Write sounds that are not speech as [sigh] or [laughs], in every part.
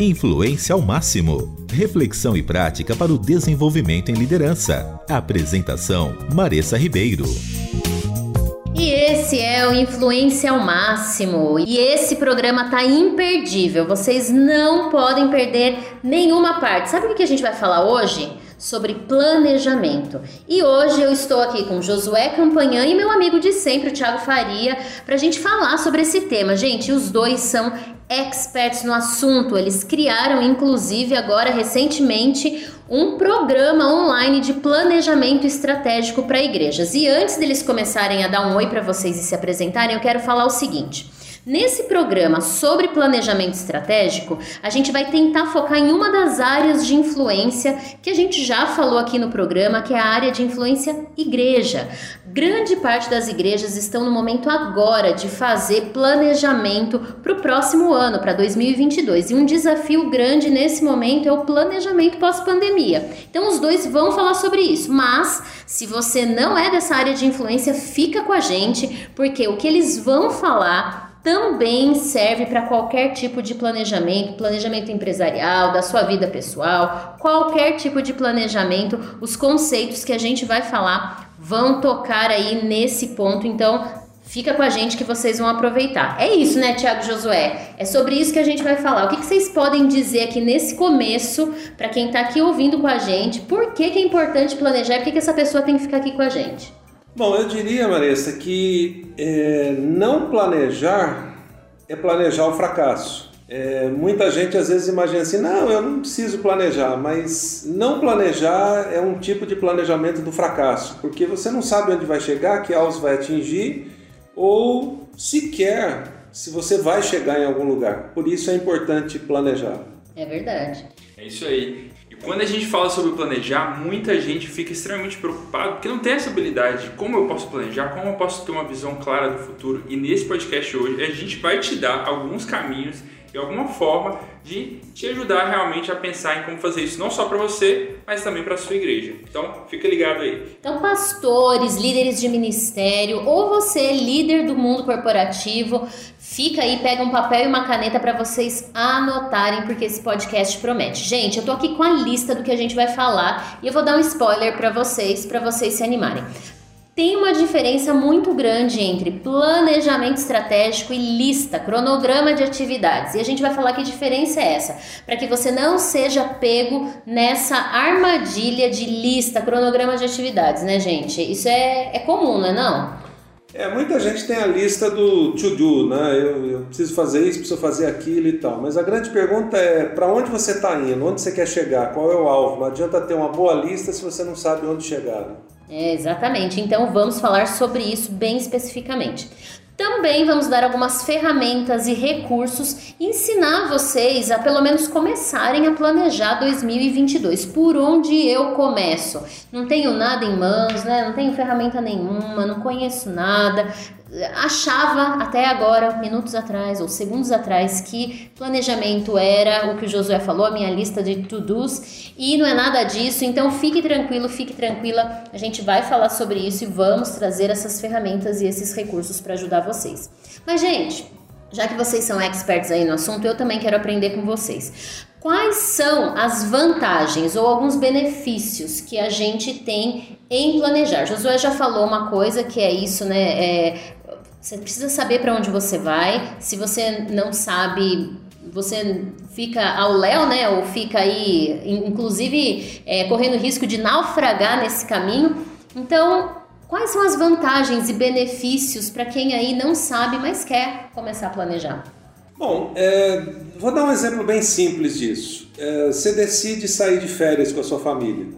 Influência ao máximo. Reflexão e prática para o desenvolvimento em liderança. Apresentação: Maressa Ribeiro. E esse é o Influência ao Máximo. E esse programa tá imperdível. Vocês não podem perder nenhuma parte. Sabe o que a gente vai falar hoje? Sobre planejamento. E hoje eu estou aqui com Josué Campanhã e meu amigo de sempre, o Thiago Faria, para a gente falar sobre esse tema. Gente, os dois são experts no assunto. Eles criaram, inclusive, agora recentemente, um programa online de planejamento estratégico para igrejas. E antes deles começarem a dar um oi para vocês e se apresentarem, eu quero falar o seguinte. Nesse programa sobre planejamento estratégico, a gente vai tentar focar em uma das áreas de influência que a gente já falou aqui no programa, que é a área de influência igreja. Grande parte das igrejas estão no momento agora de fazer planejamento para o próximo ano, para 2022. E um desafio grande nesse momento é o planejamento pós-pandemia. Então, os dois vão falar sobre isso. Mas, se você não é dessa área de influência, fica com a gente, porque o que eles vão falar também serve para qualquer tipo de planejamento, planejamento empresarial, da sua vida pessoal, qualquer tipo de planejamento. Os conceitos que a gente vai falar vão tocar aí nesse ponto, então fica com a gente que vocês vão aproveitar. É isso, né, Tiago Josué? É sobre isso que a gente vai falar. O que, que vocês podem dizer aqui nesse começo, para quem está aqui ouvindo com a gente, por que, que é importante planejar e por que, que essa pessoa tem que ficar aqui com a gente? Bom, eu diria, Marissa, que é, não planejar é planejar o fracasso. É, muita gente às vezes imagina assim, não, eu não preciso planejar, mas não planejar é um tipo de planejamento do fracasso, porque você não sabe onde vai chegar, que alvo vai atingir, ou sequer se você vai chegar em algum lugar. Por isso é importante planejar. É verdade. É isso aí. Quando a gente fala sobre planejar, muita gente fica extremamente preocupado porque não tem essa habilidade de como eu posso planejar, como eu posso ter uma visão clara do futuro. E nesse podcast hoje a gente vai te dar alguns caminhos e alguma forma de te ajudar realmente a pensar em como fazer isso não só para você, mas também para a sua igreja. Então, fica ligado aí. Então, pastores, líderes de ministério, ou você, líder do mundo corporativo, fica aí, pega um papel e uma caneta para vocês anotarem, porque esse podcast promete. Gente, eu tô aqui com a lista do que a gente vai falar e eu vou dar um spoiler para vocês, para vocês se animarem. Tem uma diferença muito grande entre planejamento estratégico e lista, cronograma de atividades. E a gente vai falar que diferença é essa, para que você não seja pego nessa armadilha de lista, cronograma de atividades, né, gente? Isso é, é comum, não é não? É, muita gente tem a lista do to-do, né? Eu, eu, preciso fazer isso, preciso fazer aquilo e tal. Mas a grande pergunta é para onde você está indo, onde você quer chegar, qual é o alvo? Não adianta ter uma boa lista se você não sabe onde chegar. Né? É, exatamente. Então vamos falar sobre isso bem especificamente. Também vamos dar algumas ferramentas e recursos, ensinar vocês a pelo menos começarem a planejar 2022. Por onde eu começo? Não tenho nada em mãos, né? Não tenho ferramenta nenhuma, não conheço nada achava até agora, minutos atrás ou segundos atrás, que planejamento era o que o Josué falou, a minha lista de to-dos, e não é nada disso. Então fique tranquilo, fique tranquila. A gente vai falar sobre isso e vamos trazer essas ferramentas e esses recursos para ajudar vocês. Mas, gente, já que vocês são experts aí no assunto, eu também quero aprender com vocês. Quais são as vantagens ou alguns benefícios que a gente tem em planejar? Josué já falou uma coisa que é isso, né? É, você precisa saber para onde você vai. Se você não sabe, você fica ao léu, né? Ou fica aí, inclusive, é, correndo risco de naufragar nesse caminho. Então, quais são as vantagens e benefícios para quem aí não sabe, mas quer começar a planejar? Bom, é, vou dar um exemplo bem simples disso. É, você decide sair de férias com a sua família.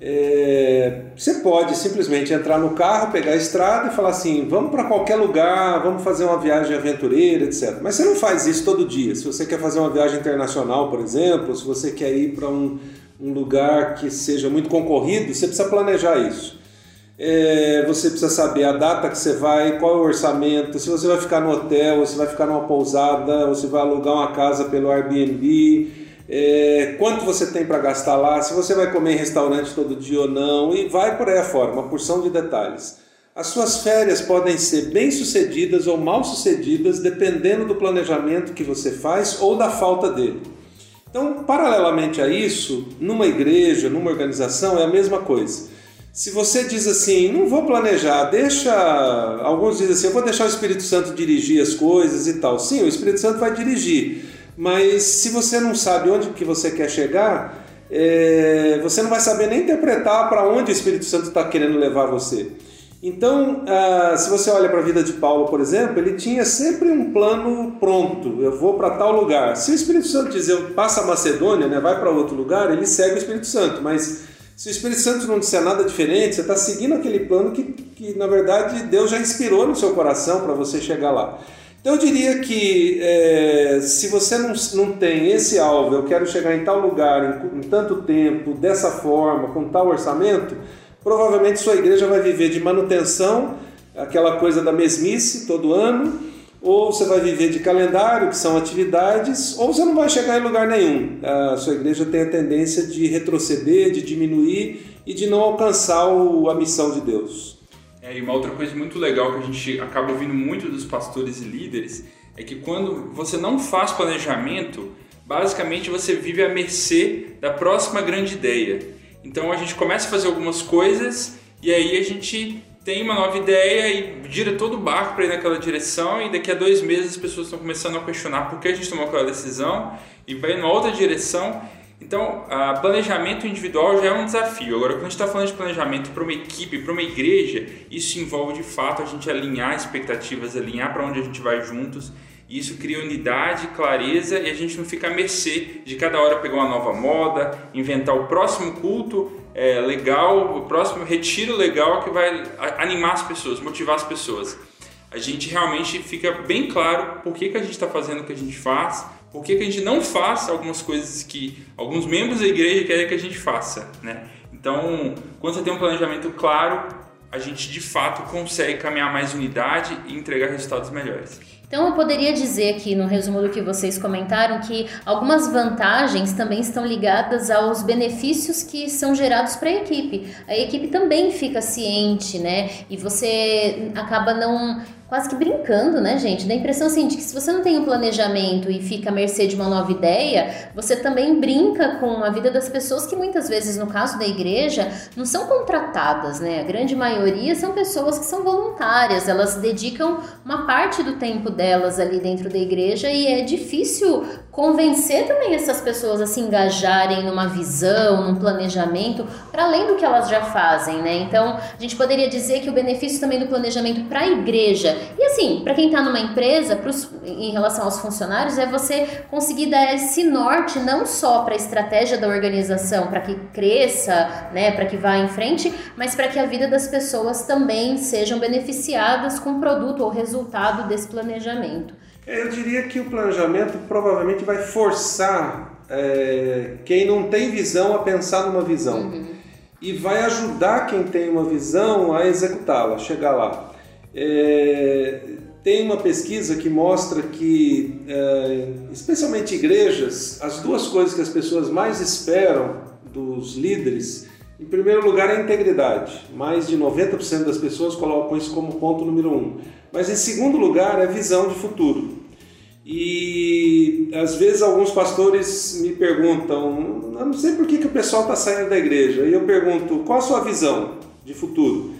É, você pode simplesmente entrar no carro, pegar a estrada e falar assim: vamos para qualquer lugar, vamos fazer uma viagem aventureira, etc. Mas você não faz isso todo dia. Se você quer fazer uma viagem internacional, por exemplo, se você quer ir para um, um lugar que seja muito concorrido, você precisa planejar isso. É, você precisa saber a data que você vai, qual é o orçamento, se você vai ficar no hotel, ou se vai ficar numa pousada, ou se vai alugar uma casa pelo Airbnb é, quanto você tem para gastar lá, se você vai comer em restaurante todo dia ou não, e vai por aí afora, uma porção de detalhes. As suas férias podem ser bem sucedidas ou mal sucedidas, dependendo do planejamento que você faz ou da falta dele. Então, paralelamente a isso, numa igreja, numa organização, é a mesma coisa. Se você diz assim, não vou planejar, deixa. Alguns dizem assim, eu vou deixar o Espírito Santo dirigir as coisas e tal. Sim, o Espírito Santo vai dirigir, mas se você não sabe onde que você quer chegar, é, você não vai saber nem interpretar para onde o Espírito Santo está querendo levar você. Então, ah, se você olha para a vida de Paulo, por exemplo, ele tinha sempre um plano pronto. Eu vou para tal lugar. Se o Espírito Santo dizer passa a Macedônia, né, vai para outro lugar, ele segue o Espírito Santo. Mas se o Espírito Santo não disser nada diferente, você está seguindo aquele plano que, que, na verdade, Deus já inspirou no seu coração para você chegar lá. Eu diria que é, se você não, não tem esse alvo, eu quero chegar em tal lugar em, em tanto tempo, dessa forma, com tal orçamento provavelmente sua igreja vai viver de manutenção, aquela coisa da mesmice todo ano, ou você vai viver de calendário, que são atividades, ou você não vai chegar em lugar nenhum. A sua igreja tem a tendência de retroceder, de diminuir e de não alcançar a missão de Deus. É, e uma outra coisa muito legal que a gente acaba ouvindo muito dos pastores e líderes é que quando você não faz planejamento, basicamente você vive à mercê da próxima grande ideia. Então a gente começa a fazer algumas coisas e aí a gente tem uma nova ideia e gira todo o barco para ir naquela direção e daqui a dois meses as pessoas estão começando a questionar por que a gente tomou aquela decisão e vai em outra direção. Então, a planejamento individual já é um desafio. Agora, quando a gente está falando de planejamento para uma equipe, para uma igreja, isso envolve de fato a gente alinhar expectativas, alinhar para onde a gente vai juntos isso cria unidade, clareza e a gente não fica à mercê de cada hora pegar uma nova moda, inventar o próximo culto é, legal, o próximo retiro legal que vai animar as pessoas, motivar as pessoas. A gente realmente fica bem claro por que, que a gente está fazendo o que a gente faz, por que, que a gente não faz algumas coisas que alguns membros da igreja querem que a gente faça. Né? Então, quando você tem um planejamento claro, a gente de fato consegue caminhar mais unidade e entregar resultados melhores. Então eu poderia dizer aqui no resumo do que vocês comentaram que algumas vantagens também estão ligadas aos benefícios que são gerados para a equipe. A equipe também fica ciente, né? E você acaba não quase que brincando, né, gente? Dá a impressão assim de que se você não tem um planejamento e fica à mercê de uma nova ideia, você também brinca com a vida das pessoas que muitas vezes, no caso da igreja, não são contratadas, né? A grande maioria são pessoas que são voluntárias, elas dedicam uma parte do tempo delas ali dentro da igreja e é difícil convencer também essas pessoas a se engajarem numa visão, num planejamento, para além do que elas já fazem, né? Então, a gente poderia dizer que o benefício também do planejamento para a igreja e assim, para quem está numa empresa, pros, em relação aos funcionários, é você conseguir dar esse norte não só para a estratégia da organização, para que cresça, né, para que vá em frente, mas para que a vida das pessoas também sejam beneficiadas com o produto ou resultado desse planejamento. Eu diria que o planejamento provavelmente vai forçar é, quem não tem visão a pensar numa visão. Uhum. E vai ajudar quem tem uma visão a executá-la, chegar lá. É, tem uma pesquisa que mostra que, é, especialmente igrejas, as duas coisas que as pessoas mais esperam dos líderes, em primeiro lugar, é a integridade. Mais de 90% das pessoas colocam isso como ponto número um. Mas em segundo lugar, é visão de futuro. E às vezes alguns pastores me perguntam, eu não sei por que, que o pessoal está saindo da igreja. E eu pergunto, qual a sua visão de futuro?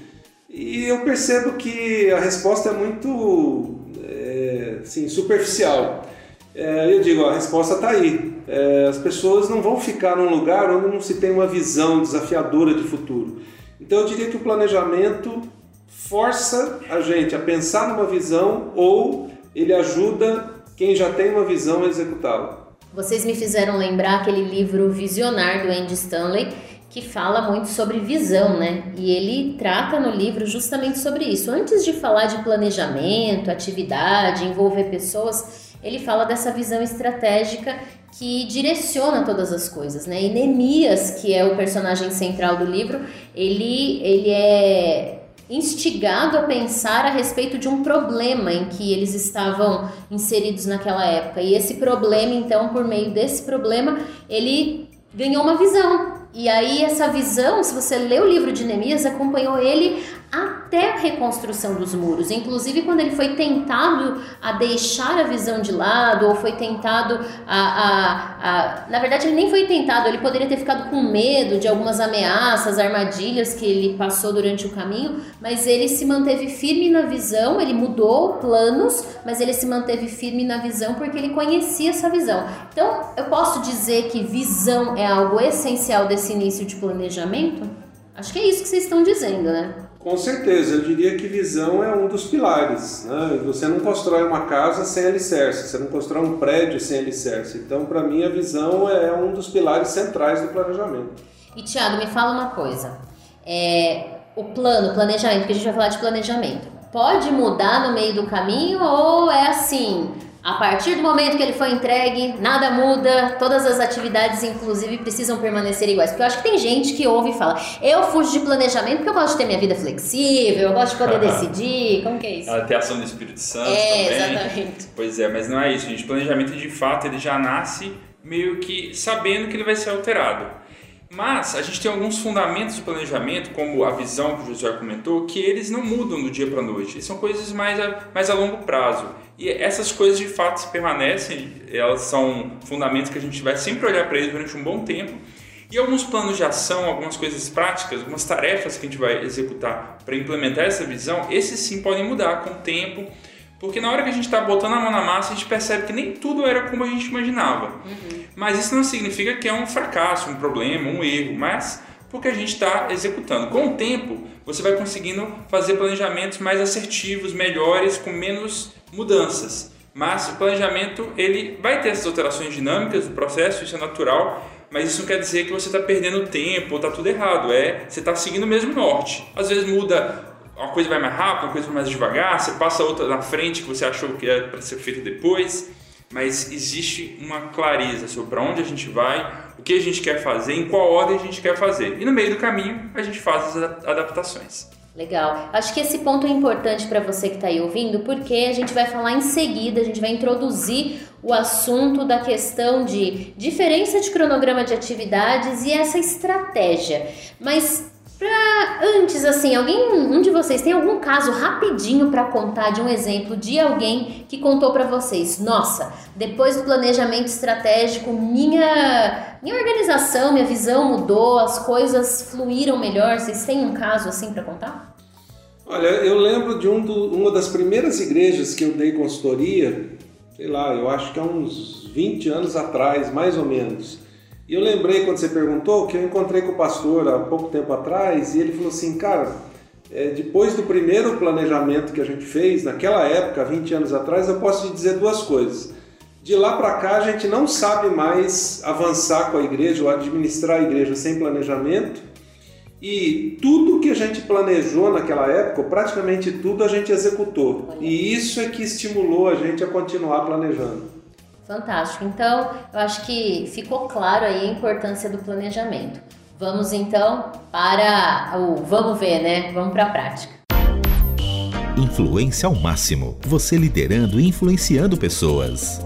E eu percebo que a resposta é muito é, assim, superficial. É, eu digo, a resposta está aí. É, as pessoas não vão ficar num lugar onde não se tem uma visão desafiadora de futuro. Então eu diria que o planejamento força a gente a pensar numa visão ou ele ajuda quem já tem uma visão executá-la. Vocês me fizeram lembrar aquele livro Visionar do Andy Stanley que fala muito sobre visão, né? E ele trata no livro justamente sobre isso. Antes de falar de planejamento, atividade, envolver pessoas, ele fala dessa visão estratégica que direciona todas as coisas, né? E Neemias, que é o personagem central do livro, ele, ele é instigado a pensar a respeito de um problema em que eles estavam inseridos naquela época. E esse problema, então, por meio desse problema, ele ganhou uma visão, e aí essa visão, se você lê o livro de Neemias, acompanhou ele até a reconstrução dos muros. Inclusive, quando ele foi tentado a deixar a visão de lado, ou foi tentado a, a, a. Na verdade, ele nem foi tentado, ele poderia ter ficado com medo de algumas ameaças, armadilhas que ele passou durante o caminho, mas ele se manteve firme na visão, ele mudou planos, mas ele se manteve firme na visão porque ele conhecia essa visão. Então, eu posso dizer que visão é algo essencial desse início de planejamento? Acho que é isso que vocês estão dizendo, né? Com certeza, eu diria que visão é um dos pilares. Né? Você não constrói uma casa sem alicerce, você não constrói um prédio sem alicerce. Então, para mim, a visão é um dos pilares centrais do planejamento. E Tiago, me fala uma coisa. É, o plano, planejamento, porque a gente vai falar de planejamento, pode mudar no meio do caminho ou é assim? A partir do momento que ele foi entregue, nada muda, todas as atividades, inclusive, precisam permanecer iguais. Porque eu acho que tem gente que ouve e fala: eu fujo de planejamento porque eu gosto de ter minha vida flexível, eu gosto de poder [laughs] decidir. Como que é isso? Tem a ação do Espírito Santo É, também. exatamente. Pois é, mas não é isso, gente. Planejamento, de fato, ele já nasce meio que sabendo que ele vai ser alterado. Mas a gente tem alguns fundamentos do planejamento, como a visão que o José comentou, que eles não mudam do dia para a noite. São coisas mais a, mais a longo prazo. E essas coisas de fato permanecem, elas são fundamentos que a gente vai sempre olhar para eles durante um bom tempo. E alguns planos de ação, algumas coisas práticas, algumas tarefas que a gente vai executar para implementar essa visão, esses sim podem mudar com o tempo, porque na hora que a gente está botando a mão na massa, a gente percebe que nem tudo era como a gente imaginava. Mas isso não significa que é um fracasso, um problema, um erro, mas porque a gente está executando. Com o tempo, você vai conseguindo fazer planejamentos mais assertivos, melhores, com menos mudanças. Mas o planejamento ele vai ter essas alterações dinâmicas do processo, isso é natural, mas isso não quer dizer que você está perdendo tempo ou está tudo errado. É, você está seguindo o mesmo norte. Às vezes muda, uma coisa vai mais rápido, uma coisa vai mais devagar, você passa outra na frente que você achou que era para ser feito depois mas existe uma clareza sobre para onde a gente vai, o que a gente quer fazer, em qual ordem a gente quer fazer. E no meio do caminho a gente faz as adaptações. Legal. Acho que esse ponto é importante para você que está aí ouvindo, porque a gente vai falar em seguida, a gente vai introduzir o assunto da questão de diferença de cronograma de atividades e essa estratégia. Mas Pra antes, assim, alguém, um de vocês tem algum caso rapidinho para contar de um exemplo de alguém que contou para vocês? Nossa, depois do planejamento estratégico, minha minha organização, minha visão mudou, as coisas fluíram melhor. Vocês têm um caso assim para contar? Olha, eu lembro de um do, uma das primeiras igrejas que eu dei consultoria, sei lá, eu acho que há uns 20 anos atrás, mais ou menos. E eu lembrei quando você perguntou que eu encontrei com o pastor há pouco tempo atrás e ele falou assim, cara, é, depois do primeiro planejamento que a gente fez, naquela época, 20 anos atrás, eu posso te dizer duas coisas. De lá para cá, a gente não sabe mais avançar com a igreja ou administrar a igreja sem planejamento. E tudo que a gente planejou naquela época, praticamente tudo a gente executou. E isso é que estimulou a gente a continuar planejando. Fantástico. Então, eu acho que ficou claro aí a importância do planejamento. Vamos então para o vamos ver, né? Vamos para a prática. Influência ao máximo. Você liderando e influenciando pessoas.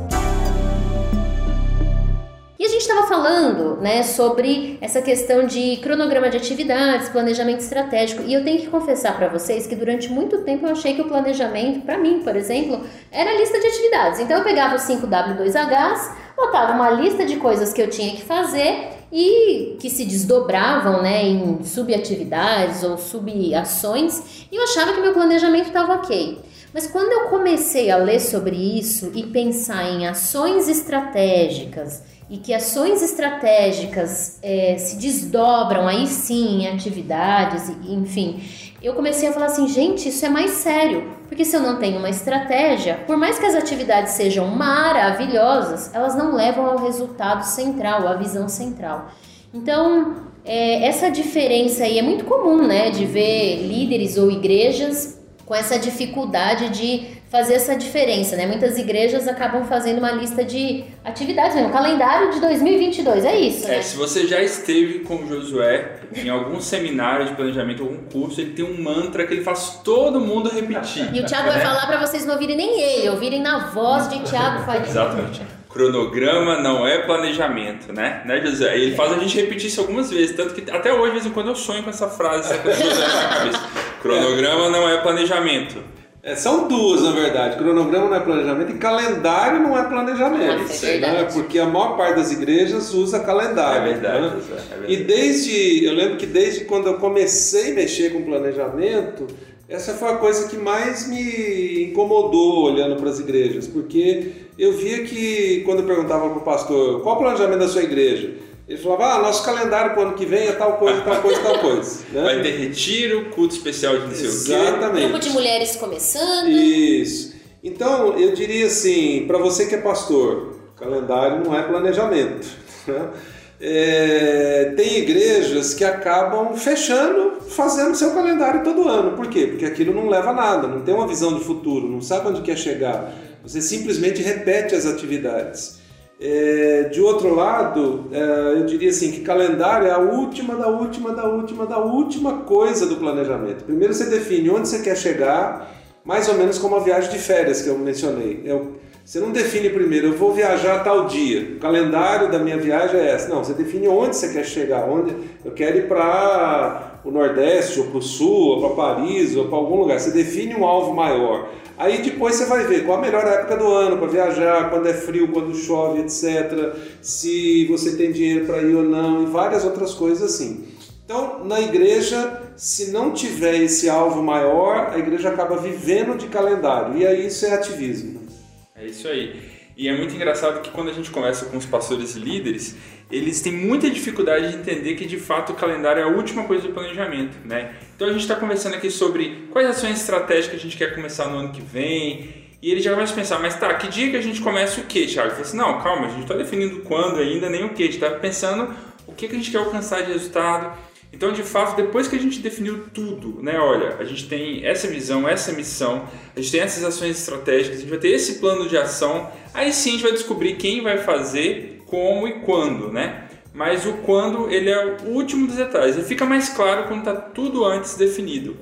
E a gente estava falando né, sobre essa questão de cronograma de atividades, planejamento estratégico. E eu tenho que confessar para vocês que durante muito tempo eu achei que o planejamento, para mim, por exemplo, era lista de atividades. Então eu pegava os 5W2Hs, botava uma lista de coisas que eu tinha que fazer e que se desdobravam né, em subatividades ou subações, e eu achava que meu planejamento estava ok. Mas quando eu comecei a ler sobre isso e pensar em ações estratégicas, e que ações estratégicas é, se desdobram aí sim em atividades, enfim, eu comecei a falar assim, gente, isso é mais sério, porque se eu não tenho uma estratégia, por mais que as atividades sejam maravilhosas, elas não levam ao resultado central, à visão central. Então, é, essa diferença aí é muito comum, né, de ver líderes ou igrejas com essa dificuldade de fazer essa diferença, né? Muitas igrejas acabam fazendo uma lista de atividades, né? um calendário de 2022, é isso, É, né? se você já esteve com o Josué em algum seminário de planejamento, algum curso, ele tem um mantra que ele faz todo mundo repetir. E o Thiago vai falar para vocês não ouvirem nem ele, ouvirem na voz de Thiago [laughs] Faria. Exatamente. Cronograma não é planejamento, né? Né, José? E ele faz a gente repetir isso algumas vezes, tanto que até hoje, de vez em quando, eu sonho com essa frase, essa coisa na minha cabeça. Cronograma não é planejamento. É, são duas, na verdade. Cronograma não é planejamento e calendário não é planejamento. Nossa, é verdade. né? Porque a maior parte das igrejas usa calendário. É verdade, né? É verdade. E desde, eu lembro que desde quando eu comecei a mexer com planejamento, essa foi a coisa que mais me incomodou olhando para as igrejas, porque eu via que quando eu perguntava para o pastor qual o planejamento da sua igreja, ele falava, ah, nosso calendário para o ano que vem é tal coisa, tal coisa, tal coisa. [laughs] né? Vai ter retiro, culto especial de não sei o quê. Exatamente. Grupo de mulheres começando. Isso. Então, eu diria assim, para você que é pastor, calendário não é planejamento. [laughs] né? É, tem igrejas que acabam fechando, fazendo seu calendário todo ano. Por quê? Porque aquilo não leva a nada, não tem uma visão de futuro, não sabe onde quer chegar. Você simplesmente repete as atividades. É, de outro lado, é, eu diria assim que calendário é a última da última da última da última coisa do planejamento. Primeiro você define onde você quer chegar, mais ou menos como a viagem de férias que eu mencionei. Você não define primeiro, eu vou viajar tal dia. O calendário da minha viagem é essa. Não, você define onde você quer chegar. Onde eu quero ir para o Nordeste, ou para o Sul, ou para Paris, ou para algum lugar. Você define um alvo maior. Aí depois você vai ver qual a melhor época do ano para viajar, quando é frio, quando chove, etc. Se você tem dinheiro para ir ou não, e várias outras coisas assim. Então, na igreja, se não tiver esse alvo maior, a igreja acaba vivendo de calendário. E aí isso é ativismo. É isso aí. E é muito engraçado que quando a gente conversa com os pastores e líderes, eles têm muita dificuldade de entender que de fato o calendário é a última coisa do planejamento, né? Então a gente está conversando aqui sobre quais ações estratégicas a gente quer começar no ano que vem. E ele já começa a pensar, mas tá, que dia que a gente começa o quê, Thiago? Eu falei assim, não, calma, a gente está definindo quando ainda, nem o que, a gente está pensando o que, que a gente quer alcançar de resultado. Então, de fato, depois que a gente definiu tudo, né? Olha, a gente tem essa visão, essa missão, a gente tem essas ações estratégicas, a gente vai ter esse plano de ação, aí sim a gente vai descobrir quem vai fazer, como e quando, né? Mas o quando, ele é o último dos detalhes. Ele fica mais claro quando está tudo antes definido.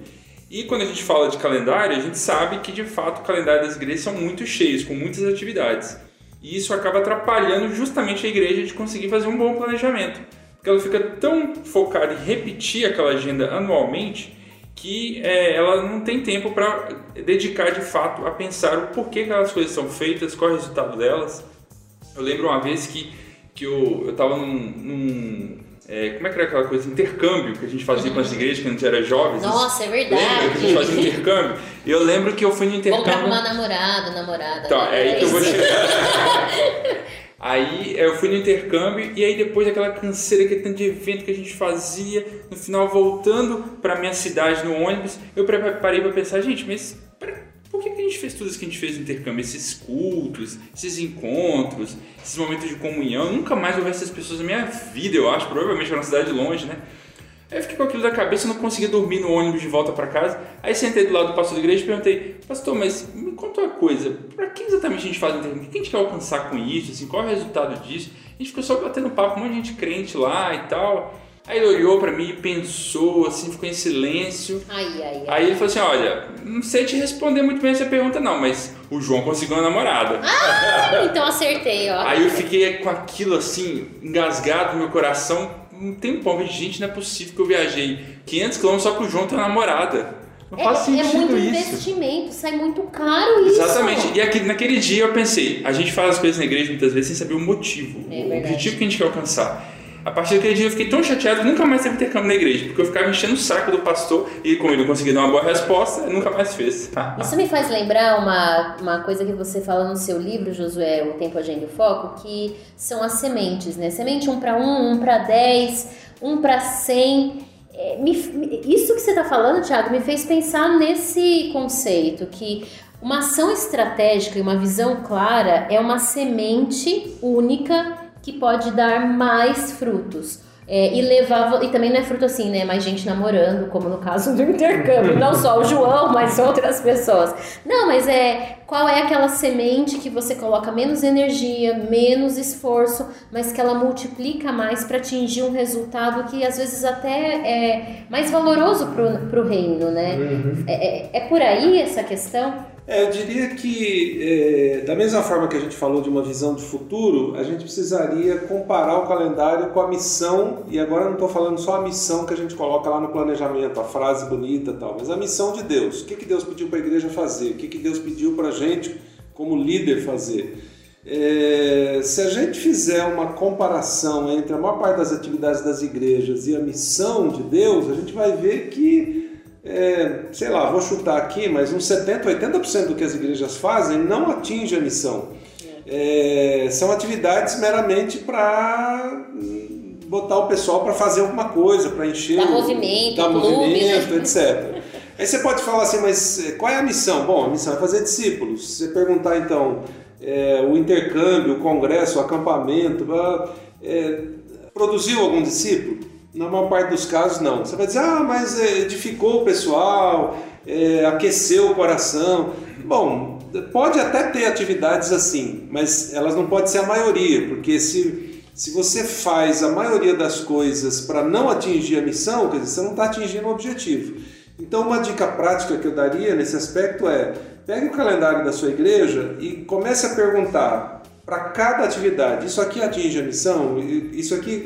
E quando a gente fala de calendário, a gente sabe que de fato o calendário das igrejas são muito cheios, com muitas atividades. E isso acaba atrapalhando justamente a igreja de conseguir fazer um bom planejamento porque ela fica tão focada em repetir aquela agenda anualmente que é, ela não tem tempo para dedicar de fato a pensar o porquê que aquelas coisas são feitas, qual é o resultado delas. Eu lembro uma vez que, que eu estava num, num é, como é que era aquela coisa? Intercâmbio que a gente fazia com as igrejas quando a gente era jovens. Nossa, é Lembra que a gente verdade. fazia intercâmbio? E eu lembro que eu fui no Vamos pra intercâmbio. arrumar namorado, namorada. Tá, né? é aí que eu vou isso. chegar. [laughs] Aí eu fui no intercâmbio e aí depois daquela canseira, aquele tanto de evento que a gente fazia, no final voltando pra minha cidade no ônibus, eu pre- parei pra pensar, gente, mas por que que a gente fez tudo isso que a gente fez no intercâmbio? Esses cultos, esses encontros, esses momentos de comunhão, eu nunca mais vou ver essas pessoas na minha vida, eu acho, provavelmente era uma cidade longe, né? Aí eu fiquei com aquilo da cabeça, não conseguia dormir no ônibus de volta pra casa. Aí sentei do lado do pastor da igreja e perguntei, pastor, mas me conta uma coisa, pra que exatamente a gente faz o intercâmbio? O que a gente quer alcançar com isso? Assim, qual é o resultado disso? A gente ficou só batendo papo com um monte de gente crente lá e tal. Aí ele olhou pra mim e pensou, assim, ficou em silêncio. Ai, ai, ai. Aí ele falou assim, olha, não sei te responder muito bem essa pergunta não, mas o João conseguiu uma namorada. Ah, então acertei, ó. Aí eu fiquei com aquilo assim, engasgado no meu coração, um tempão. Gente, não é possível que eu viajei 500 km só pro João ter uma namorada. Não É, faz é sentido muito isso. investimento, sai muito caro isso. Exatamente. E aqui, naquele dia eu pensei, a gente faz as coisas na igreja muitas vezes sem saber o motivo, É o verdade. objetivo que a gente quer alcançar. A partir daquele dia eu fiquei tão chateado que nunca mais teve intercâmbio na igreja, porque eu ficava enchendo o saco do pastor e como ele não dar uma boa resposta, nunca mais fez. Isso me faz lembrar uma, uma coisa que você fala no seu livro, Josué, O Tempo, Agenda e Foco, que são as sementes, né? Semente 1 para 1, 1 para 10, 1 para 100. É, me- isso que você está falando, Thiago, me fez pensar nesse conceito que uma ação estratégica e uma visão clara é uma semente única que pode dar mais frutos. É, e levar. E também não é fruto assim, né? Mais gente namorando, como no caso do intercâmbio. Não só o João, mas outras pessoas. Não, mas é. Qual é aquela semente que você coloca menos energia, menos esforço, mas que ela multiplica mais para atingir um resultado que às vezes até é mais valoroso pro, pro reino, né? É, é, é por aí essa questão? É, eu diria que, é, da mesma forma que a gente falou de uma visão de futuro, a gente precisaria comparar o calendário com a missão, e agora não estou falando só a missão que a gente coloca lá no planejamento, a frase bonita e tal, mas a missão de Deus. O que, que Deus pediu para a igreja fazer? O que, que Deus pediu para a gente, como líder, fazer? É, se a gente fizer uma comparação entre a maior parte das atividades das igrejas e a missão de Deus, a gente vai ver que é, sei lá, vou chutar aqui, mas uns 70%, 80% do que as igrejas fazem não atinge a missão. É, são atividades meramente para botar o pessoal para fazer alguma coisa, para encher. Dar movimento, dar clube, movimento, né? etc. Aí você pode falar assim, mas é, qual é a missão? Bom, a missão é fazer discípulos. Se você perguntar então, é, o intercâmbio, o congresso, o acampamento, é, produziu algum discípulo? Na maior parte dos casos, não. Você vai dizer, ah, mas é, edificou o pessoal, é, aqueceu o coração. Bom, pode até ter atividades assim, mas elas não podem ser a maioria, porque se, se você faz a maioria das coisas para não atingir a missão, quer dizer, você não está atingindo o objetivo. Então, uma dica prática que eu daria nesse aspecto é: pegue o calendário da sua igreja e comece a perguntar para cada atividade: isso aqui atinge a missão? Isso aqui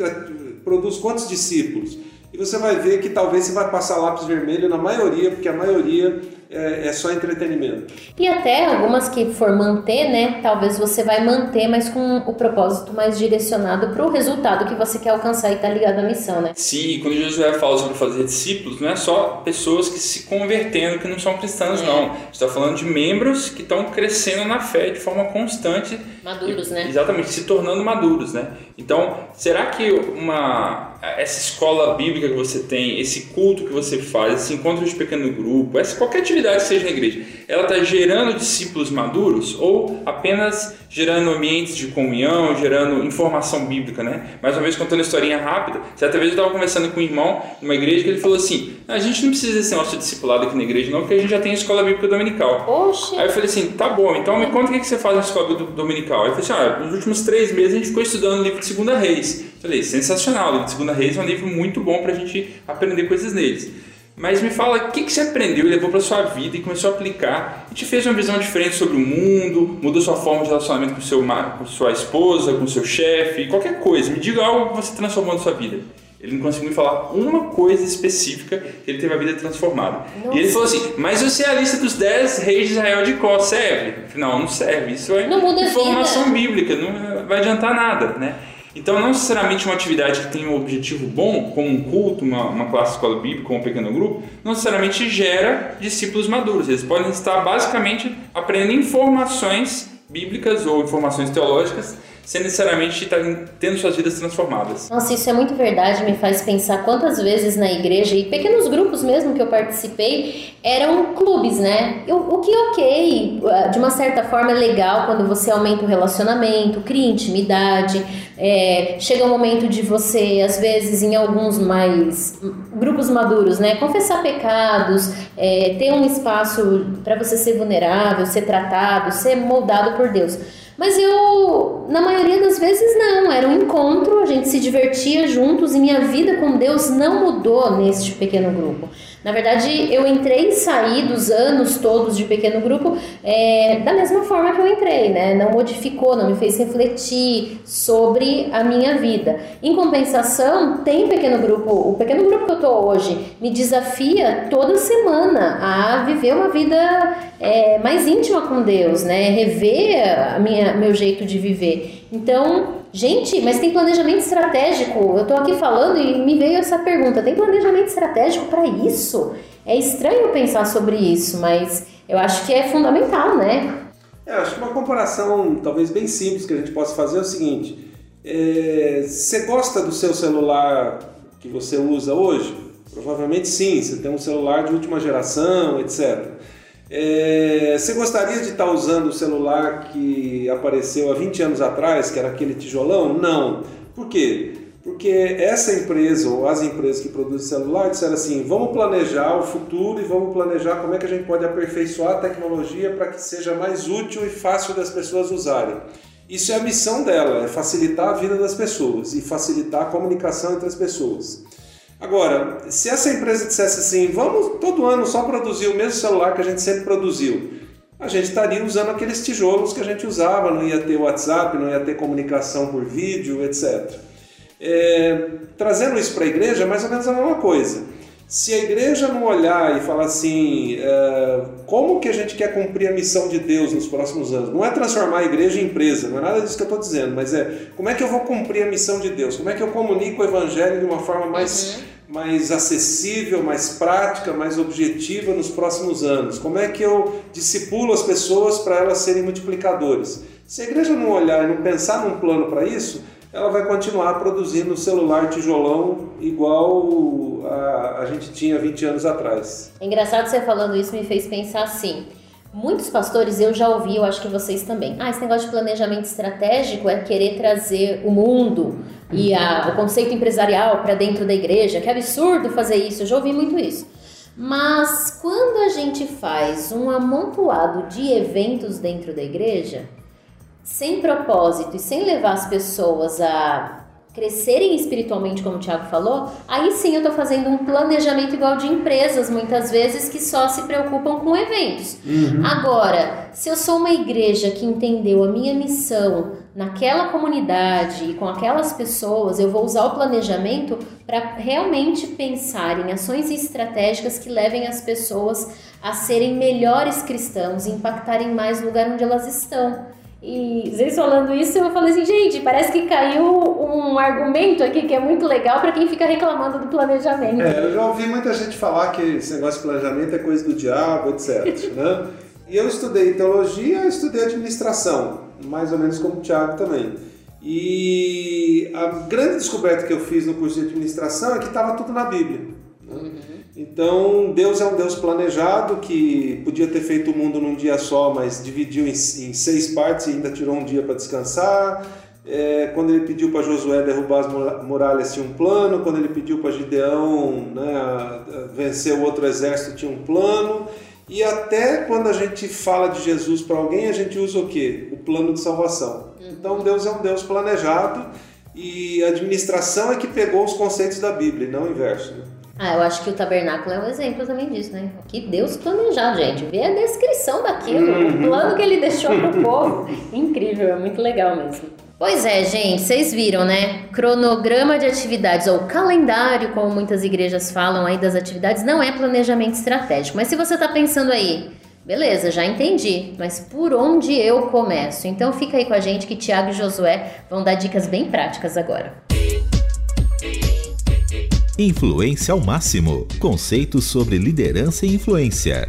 produz quantos discípulos? E você vai ver que talvez você vai passar lápis vermelho na maioria, porque a maioria é, é, só entretenimento. E até algumas que for manter, né? Talvez você vai manter, mas com o propósito mais direcionado para o resultado que você quer alcançar e tá ligado à missão, né? Sim, quando Jesus fala sobre fazer discípulos, não é só pessoas que se convertendo que não são cristãs, é. não. está falando de membros que estão crescendo na fé de forma constante. Maduros, né? Exatamente, se tornando maduros, né? Então, será que uma essa escola bíblica que você tem, esse culto que você faz, esse encontro de pequeno grupo, essa qualquer atividade que seja na igreja, ela está gerando discípulos maduros ou apenas gerando ambientes de comunhão, gerando informação bíblica, né? Mais uma vez contando uma historinha rápida, certa vez eu estava conversando com um irmão numa igreja que ele falou assim: a gente não precisa desse nosso discipulado aqui na igreja, não, porque a gente já tem a escola bíblica dominical. Oxe. Aí eu falei assim: tá bom, então me conta o que você faz na escola dominical. Aí eu falei assim: ah, nos últimos três meses a gente ficou estudando o livro de Segunda Reis. Falei, sensacional, o livro de Segunda Reis é um livro muito bom para a gente aprender coisas neles. Mas me fala o que, que você aprendeu e levou para sua vida e começou a aplicar e te fez uma visão diferente sobre o mundo, mudou sua forma de relacionamento com, seu, com sua esposa, com seu chefe, qualquer coisa. Me diga algo que você transformou na sua vida. Ele não conseguiu me falar uma coisa específica que ele teve a vida transformada. Nossa. E ele falou assim: Mas você é a lista dos 10 reis de Israel de Có, serve? Não, não serve. Isso é não informação bíblica, não vai adiantar nada, né? Então, não necessariamente uma atividade que tem um objetivo bom, como um culto, uma, uma classe escola bíblica, um pequeno grupo, não necessariamente gera discípulos maduros. Eles podem estar basicamente aprendendo informações bíblicas ou informações teológicas sem necessariamente estar tendo suas vidas transformadas. Nossa, isso é muito verdade, me faz pensar quantas vezes na igreja e pequenos grupos mesmo que eu participei eram clubes, né? o que ok, de uma certa forma é legal quando você aumenta o relacionamento, cria intimidade, é, chega o um momento de você, às vezes, em alguns mais grupos maduros, né? Confessar pecados, é, ter um espaço para você ser vulnerável, ser tratado, ser moldado por Deus. Mas eu, na maioria das vezes, não. Era um encontro, a gente se divertia juntos e minha vida com Deus não mudou neste pequeno grupo. Na verdade, eu entrei e saí dos anos todos de pequeno grupo é, da mesma forma que eu entrei, né? Não modificou, não me fez refletir sobre a minha vida. Em compensação, tem pequeno grupo, o pequeno grupo que eu tô hoje me desafia toda semana a viver uma vida é, mais íntima com Deus, né? Rever a minha, meu jeito de viver. Então, Gente, mas tem planejamento estratégico. Eu tô aqui falando e me veio essa pergunta: tem planejamento estratégico para isso? É estranho pensar sobre isso, mas eu acho que é fundamental, né? É, acho que uma comparação talvez bem simples que a gente possa fazer é o seguinte: é, você gosta do seu celular que você usa hoje? Provavelmente sim, você tem um celular de última geração, etc. É, você gostaria de estar usando o celular que apareceu há 20 anos atrás, que era aquele tijolão? Não. Por quê? Porque essa empresa ou as empresas que produzem celular disseram assim: vamos planejar o futuro e vamos planejar como é que a gente pode aperfeiçoar a tecnologia para que seja mais útil e fácil das pessoas usarem. Isso é a missão dela, é facilitar a vida das pessoas e facilitar a comunicação entre as pessoas. Agora, se essa empresa dissesse assim, vamos todo ano só produzir o mesmo celular que a gente sempre produziu, a gente estaria usando aqueles tijolos que a gente usava, não ia ter WhatsApp, não ia ter comunicação por vídeo, etc. É, trazendo isso para a igreja é mais ou menos a mesma coisa. Se a igreja não olhar e falar assim, é, como que a gente quer cumprir a missão de Deus nos próximos anos? Não é transformar a igreja em empresa, não é nada disso que eu estou dizendo, mas é como é que eu vou cumprir a missão de Deus? Como é que eu comunico o evangelho de uma forma mais uhum mais acessível, mais prática, mais objetiva nos próximos anos? Como é que eu discipulo as pessoas para elas serem multiplicadores? Se a igreja não olhar e não pensar num plano para isso, ela vai continuar produzindo celular tijolão igual a, a gente tinha 20 anos atrás. É engraçado você falando isso me fez pensar assim. Muitos pastores eu já ouvi, eu acho que vocês também. Ah, esse negócio de planejamento estratégico é querer trazer o mundo e a, o conceito empresarial para dentro da igreja. Que absurdo fazer isso, eu já ouvi muito isso. Mas quando a gente faz um amontoado de eventos dentro da igreja, sem propósito e sem levar as pessoas a crescerem espiritualmente, como o Thiago falou, aí sim eu estou fazendo um planejamento igual de empresas, muitas vezes, que só se preocupam com eventos. Uhum. Agora, se eu sou uma igreja que entendeu a minha missão naquela comunidade e com aquelas pessoas, eu vou usar o planejamento para realmente pensar em ações estratégicas que levem as pessoas a serem melhores cristãos e impactarem mais no lugar onde elas estão. E vocês falando isso, eu falei assim, gente, parece que caiu um argumento aqui que é muito legal para quem fica reclamando do planejamento. É, eu já ouvi muita gente falar que esse negócio de planejamento é coisa do diabo, etc. né? E eu estudei teologia, estudei administração, mais ou menos como o Tiago também. E a grande descoberta que eu fiz no curso de administração é que estava tudo na Bíblia. Né? Uhum. Então, Deus é um Deus planejado que podia ter feito o mundo num dia só, mas dividiu em, em seis partes e ainda tirou um dia para descansar. É, quando ele pediu para Josué derrubar as muralhas, tinha um plano. Quando ele pediu para Gideão né, vencer o outro exército, tinha um plano. E até quando a gente fala de Jesus para alguém, a gente usa o quê? O plano de salvação. Então, Deus é um Deus planejado e a administração é que pegou os conceitos da Bíblia, não o inverso. Né? Ah, eu acho que o tabernáculo é um exemplo também disso, né? Que Deus planejado, gente. Vê a descrição daquilo, uhum. o plano que ele deixou pro povo. Incrível, é muito legal mesmo. Pois é, gente, vocês viram, né? Cronograma de atividades, ou calendário, como muitas igrejas falam aí das atividades, não é planejamento estratégico. Mas se você tá pensando aí, beleza, já entendi, mas por onde eu começo? Então fica aí com a gente que Tiago e Josué vão dar dicas bem práticas agora. Influência ao máximo. Conceitos sobre liderança e influência.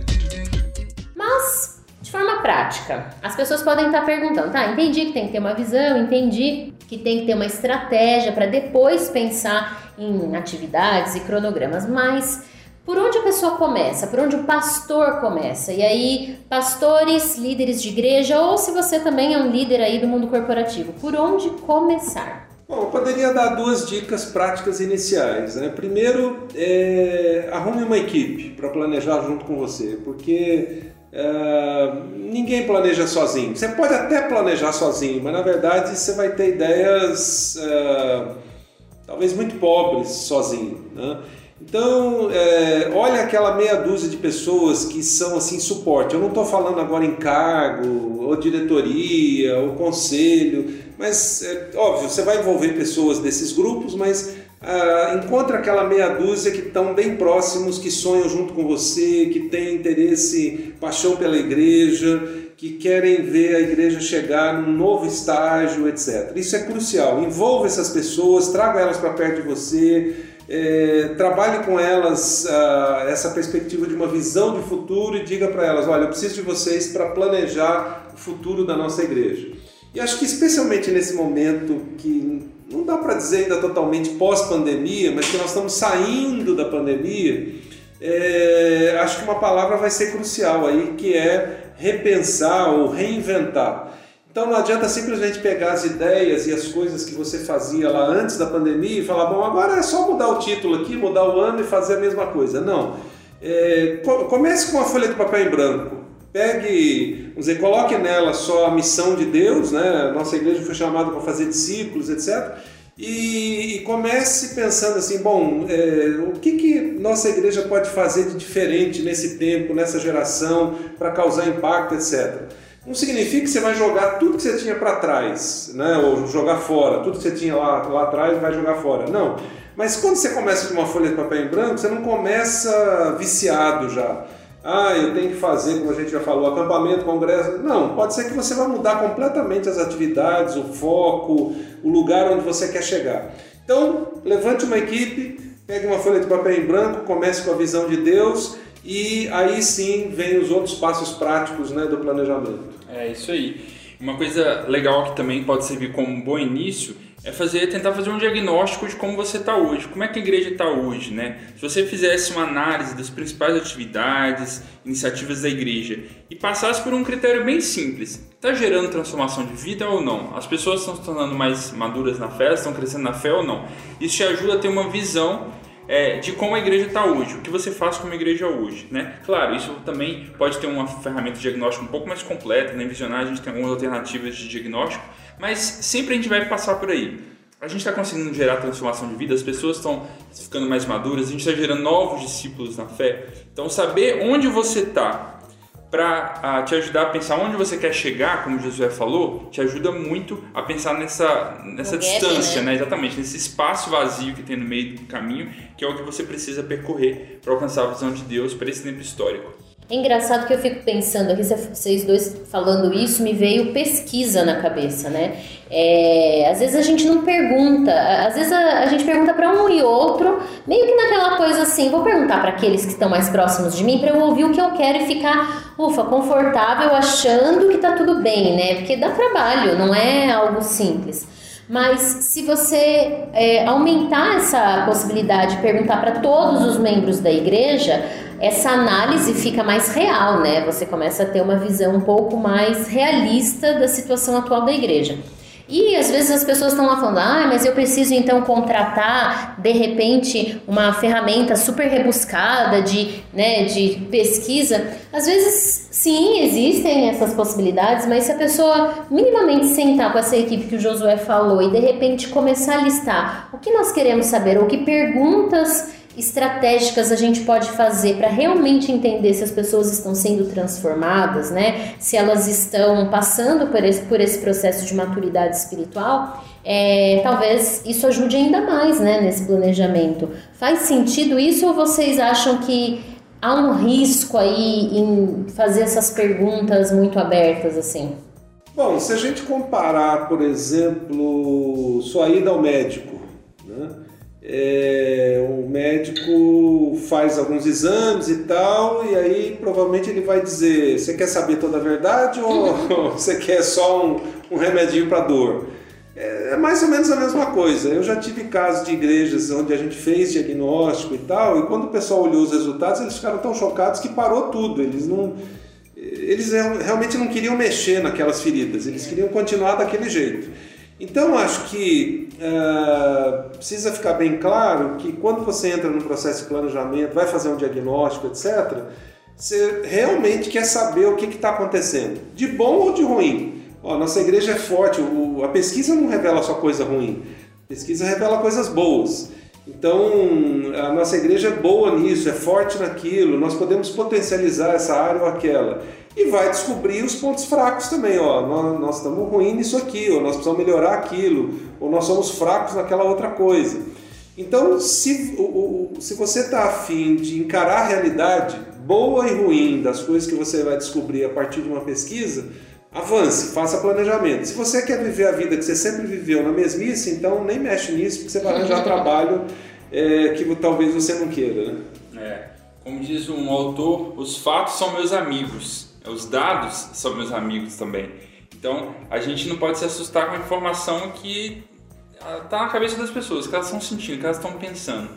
Mas, de forma prática, as pessoas podem estar perguntando: tá, entendi que tem que ter uma visão, entendi que tem que ter uma estratégia para depois pensar em atividades e cronogramas, mas por onde a pessoa começa? Por onde o pastor começa? E aí, pastores, líderes de igreja, ou se você também é um líder aí do mundo corporativo, por onde começar? Bom, eu poderia dar duas dicas práticas iniciais. Né? Primeiro, é, arrume uma equipe para planejar junto com você, porque é, ninguém planeja sozinho. Você pode até planejar sozinho, mas na verdade você vai ter ideias é, talvez muito pobres sozinho. Né? Então, é, olha aquela meia dúzia de pessoas que são assim suporte. Eu não estou falando agora em cargo, ou diretoria, ou conselho mas, é, óbvio, você vai envolver pessoas desses grupos, mas ah, encontra aquela meia dúzia que estão bem próximos, que sonham junto com você, que têm interesse, paixão pela igreja, que querem ver a igreja chegar num novo estágio, etc. Isso é crucial. Envolva essas pessoas, traga elas para perto de você, é, trabalhe com elas ah, essa perspectiva de uma visão de futuro e diga para elas: olha, eu preciso de vocês para planejar o futuro da nossa igreja. E acho que especialmente nesse momento que não dá para dizer ainda totalmente pós-pandemia, mas que nós estamos saindo da pandemia, é, acho que uma palavra vai ser crucial aí, que é repensar ou reinventar. Então não adianta simplesmente pegar as ideias e as coisas que você fazia lá antes da pandemia e falar, bom, agora é só mudar o título aqui, mudar o ano e fazer a mesma coisa. Não. É, comece com uma folha de papel em branco. Pegue, vamos dizer, coloque nela só a missão de Deus, né? Nossa igreja foi chamada para fazer discípulos, etc. e, e comece pensando assim, bom, é, o que, que nossa igreja pode fazer de diferente nesse tempo, nessa geração, para causar impacto, etc. Não significa que você vai jogar tudo que você tinha para trás, né? ou jogar fora, tudo que você tinha lá, lá atrás vai jogar fora. Não. Mas quando você começa com uma folha de papel em branco, você não começa viciado já. Ah, eu tenho que fazer, como a gente já falou, acampamento, congresso. Não, pode ser que você vá mudar completamente as atividades, o foco, o lugar onde você quer chegar. Então, levante uma equipe, pegue uma folha de papel em branco, comece com a visão de Deus e aí sim vem os outros passos práticos né, do planejamento. É isso aí. Uma coisa legal que também pode servir como um bom início é fazer, tentar fazer um diagnóstico de como você está hoje, como é que a igreja está hoje, né? Se você fizesse uma análise das principais atividades, iniciativas da igreja e passasse por um critério bem simples, está gerando transformação de vida ou não? As pessoas estão se tornando mais maduras na fé, estão crescendo na fé ou não? Isso te ajuda a ter uma visão é, de como a igreja está hoje, o que você faz como igreja hoje, né? Claro, isso também pode ter uma ferramenta de diagnóstico um pouco mais completa, né? Visionário a gente tem algumas alternativas de diagnóstico, mas sempre a gente vai passar por aí. A gente está conseguindo gerar transformação de vida, as pessoas estão ficando mais maduras, a gente está gerando novos discípulos na fé. Então, saber onde você está para te ajudar a pensar onde você quer chegar, como Josué falou, te ajuda muito a pensar nessa, nessa distância, né? né? Exatamente, nesse espaço vazio que tem no meio do caminho, que é o que você precisa percorrer para alcançar a visão de Deus para esse tempo histórico. É engraçado que eu fico pensando aqui, vocês dois falando isso, me veio pesquisa na cabeça, né? É, às vezes a gente não pergunta, às vezes a, a gente pergunta para um e outro, meio que naquela coisa assim, vou perguntar para aqueles que estão mais próximos de mim para eu ouvir o que eu quero e ficar, ufa, confortável, achando que tá tudo bem, né? Porque dá trabalho, não é algo simples. Mas se você é, aumentar essa possibilidade, perguntar para todos os membros da igreja, essa análise fica mais real, né? Você começa a ter uma visão um pouco mais realista da situação atual da igreja. E às vezes as pessoas estão lá falando, ah, mas eu preciso então contratar de repente uma ferramenta super rebuscada de, né, de pesquisa. Às vezes sim, existem essas possibilidades, mas se a pessoa minimamente sentar com essa equipe que o Josué falou e de repente começar a listar o que nós queremos saber, ou que perguntas estratégicas a gente pode fazer para realmente entender se as pessoas estão sendo transformadas, né? Se elas estão passando por esse, por esse processo de maturidade espiritual, é, talvez isso ajude ainda mais, né? Nesse planejamento. Faz sentido isso ou vocês acham que há um risco aí em fazer essas perguntas muito abertas assim? Bom, se a gente comparar, por exemplo, sua ida ao médico, né? É, o médico faz alguns exames e tal, e aí provavelmente ele vai dizer: você quer saber toda a verdade ou [laughs] você quer só um, um remedinho para dor? É, é mais ou menos a mesma coisa. Eu já tive casos de igrejas onde a gente fez diagnóstico e tal, e quando o pessoal olhou os resultados, eles ficaram tão chocados que parou tudo. Eles não. Eles realmente não queriam mexer naquelas feridas, eles queriam continuar daquele jeito. Então, acho que uh, precisa ficar bem claro que quando você entra no processo de planejamento, vai fazer um diagnóstico, etc., você realmente quer saber o que está acontecendo, de bom ou de ruim. Ó, nossa igreja é forte, o, a pesquisa não revela só coisa ruim, a pesquisa revela coisas boas. Então, a nossa igreja é boa nisso, é forte naquilo, nós podemos potencializar essa área ou aquela e vai descobrir os pontos fracos também. Ó, nós, nós estamos ruins nisso aqui, ou nós precisamos melhorar aquilo, ou nós somos fracos naquela outra coisa. Então, se, o, o, se você está afim de encarar a realidade boa e ruim das coisas que você vai descobrir a partir de uma pesquisa, avance, faça planejamento. Se você quer viver a vida que você sempre viveu na mesmice, então nem mexe nisso, porque você vai arranjar [laughs] trabalho é, que talvez você não queira. Né? É, como diz um autor, os fatos são meus amigos. Os dados são meus amigos também. Então, a gente não pode se assustar com a informação que está na cabeça das pessoas, que elas estão sentindo, que elas estão pensando.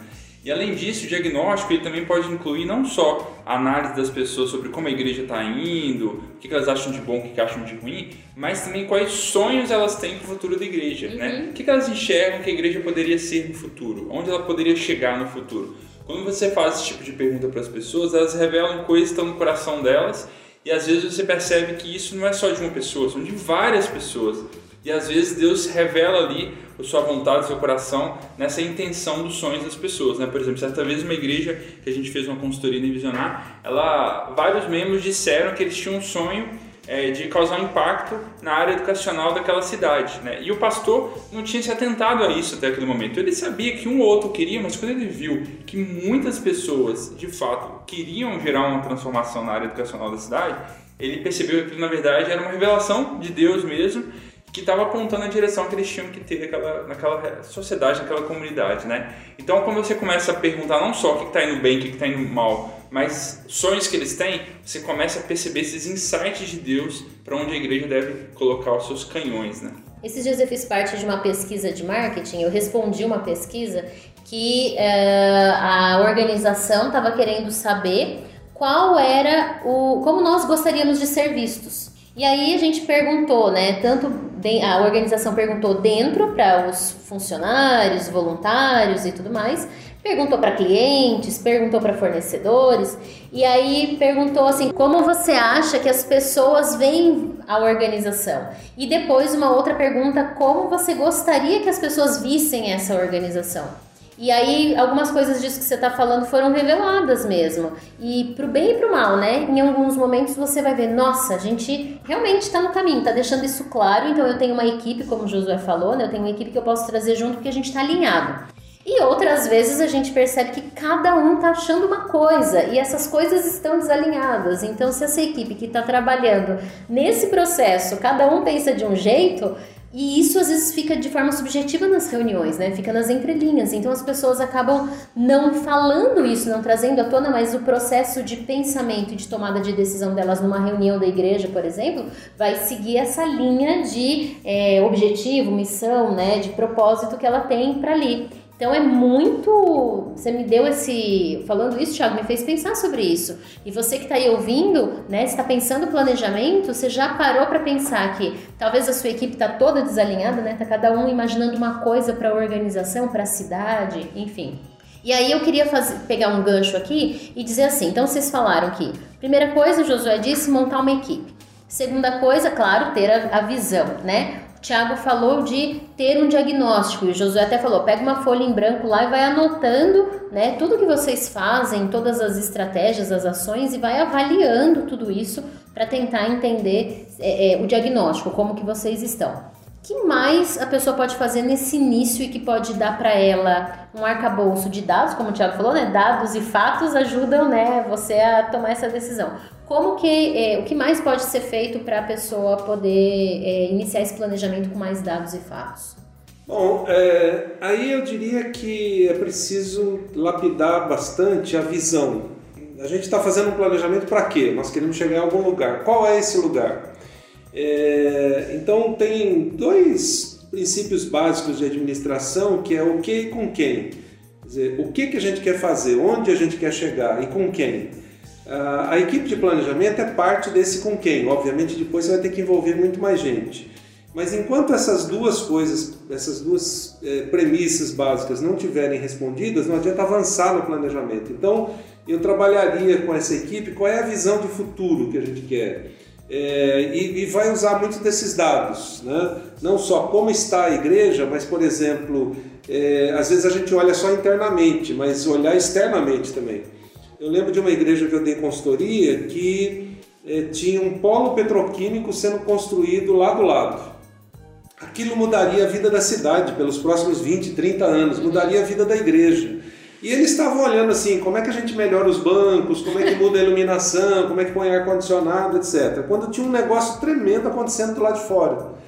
E além disso, o diagnóstico ele também pode incluir não só a análise das pessoas sobre como a igreja está indo, o que elas acham de bom, o que acham de ruim, mas também quais sonhos elas têm para o futuro da igreja, né? uhum. né? O que elas enxergam que a igreja poderia ser no futuro, onde ela poderia chegar no futuro. Quando você faz esse tipo de pergunta para as pessoas, elas revelam coisas que estão no coração delas e às vezes você percebe que isso não é só de uma pessoa, são de várias pessoas. E às vezes Deus revela ali sua vontade, seu coração, nessa intenção dos sonhos das pessoas. Né? Por exemplo, certa vez uma igreja que a gente fez uma consultoria em Visionar, ela, vários membros disseram que eles tinham um sonho é, de causar impacto na área educacional daquela cidade. Né? E o pastor não tinha se atentado a isso até aquele momento. Ele sabia que um ou outro queria, mas quando ele viu que muitas pessoas, de fato, queriam gerar uma transformação na área educacional da cidade, ele percebeu que na verdade, era uma revelação de Deus mesmo que estava apontando a direção que eles tinham que ter naquela, naquela sociedade, naquela comunidade, né? Então, quando você começa a perguntar não só o que está indo bem, o que está indo mal, mas sonhos que eles têm, você começa a perceber esses insights de Deus para onde a igreja deve colocar os seus canhões, né? Esses dias eu fiz parte de uma pesquisa de marketing, eu respondi uma pesquisa que uh, a organização estava querendo saber qual era o como nós gostaríamos de ser vistos. E aí a gente perguntou, né? Tanto a organização perguntou dentro para os funcionários, voluntários e tudo mais, perguntou para clientes, perguntou para fornecedores e aí perguntou assim: como você acha que as pessoas veem a organização? E depois uma outra pergunta: como você gostaria que as pessoas vissem essa organização? E aí, algumas coisas disso que você está falando foram reveladas mesmo. E pro bem e pro mal, né? Em alguns momentos você vai ver, nossa, a gente realmente está no caminho, está deixando isso claro. Então, eu tenho uma equipe, como o Josué falou, né? Eu tenho uma equipe que eu posso trazer junto porque a gente está alinhado. E outras vezes a gente percebe que cada um está achando uma coisa e essas coisas estão desalinhadas. Então, se essa equipe que está trabalhando nesse processo, cada um pensa de um jeito, e isso às vezes fica de forma subjetiva nas reuniões, né? Fica nas entrelinhas. Então as pessoas acabam não falando isso, não trazendo à tona, mas o processo de pensamento e de tomada de decisão delas numa reunião da igreja, por exemplo, vai seguir essa linha de é, objetivo, missão, né? De propósito que ela tem para ali. Então é muito. Você me deu esse. Falando isso, Thiago, me fez pensar sobre isso. E você que está aí ouvindo, né? está pensando planejamento, você já parou para pensar que talvez a sua equipe está toda desalinhada, né? Está cada um imaginando uma coisa para a organização, para a cidade, enfim. E aí eu queria fazer, pegar um gancho aqui e dizer assim: então vocês falaram que, primeira coisa, o Josué disse montar uma equipe. Segunda coisa, claro, ter a, a visão, né? Tiago falou de ter um diagnóstico e o Josué até falou: pega uma folha em branco lá e vai anotando né, tudo que vocês fazem, todas as estratégias, as ações e vai avaliando tudo isso para tentar entender é, é, o diagnóstico, como que vocês estão. Que mais a pessoa pode fazer nesse início e que pode dar para ela um arcabouço de dados, como o Tiago falou, né? Dados e fatos ajudam né, você a tomar essa decisão. Como que é, o que mais pode ser feito para a pessoa poder é, iniciar esse planejamento com mais dados e fatos? Bom, é, aí eu diria que é preciso lapidar bastante a visão. A gente está fazendo um planejamento para quê? Nós queremos chegar em algum lugar. Qual é esse lugar? É, então tem dois princípios básicos de administração que é o que e com quem. Quer dizer, o que, que a gente quer fazer, onde a gente quer chegar e com quem. A equipe de planejamento é parte desse com quem. Obviamente, depois você vai ter que envolver muito mais gente. Mas enquanto essas duas coisas, essas duas é, premissas básicas não tiverem respondidas, não adianta avançar no planejamento. Então, eu trabalharia com essa equipe qual é a visão de futuro que a gente quer. É, e, e, vai usar muito desses dados, né? não só como está a igreja, mas, por exemplo, é, às vezes a gente olha só internamente, mas olhar externamente também. Eu lembro de uma igreja que eu dei consultoria que é, tinha um polo petroquímico sendo construído lá do lado. Aquilo mudaria a vida da cidade pelos próximos 20, 30 anos, mudaria a vida da igreja. E eles estavam olhando assim, como é que a gente melhora os bancos, como é que muda a iluminação, como é que põe ar-condicionado, etc. Quando tinha um negócio tremendo acontecendo do lado de fora.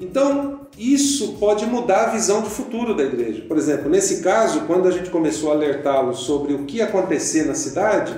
Então, isso pode mudar a visão de futuro da igreja. Por exemplo, nesse caso, quando a gente começou a alertá-los sobre o que ia acontecer na cidade,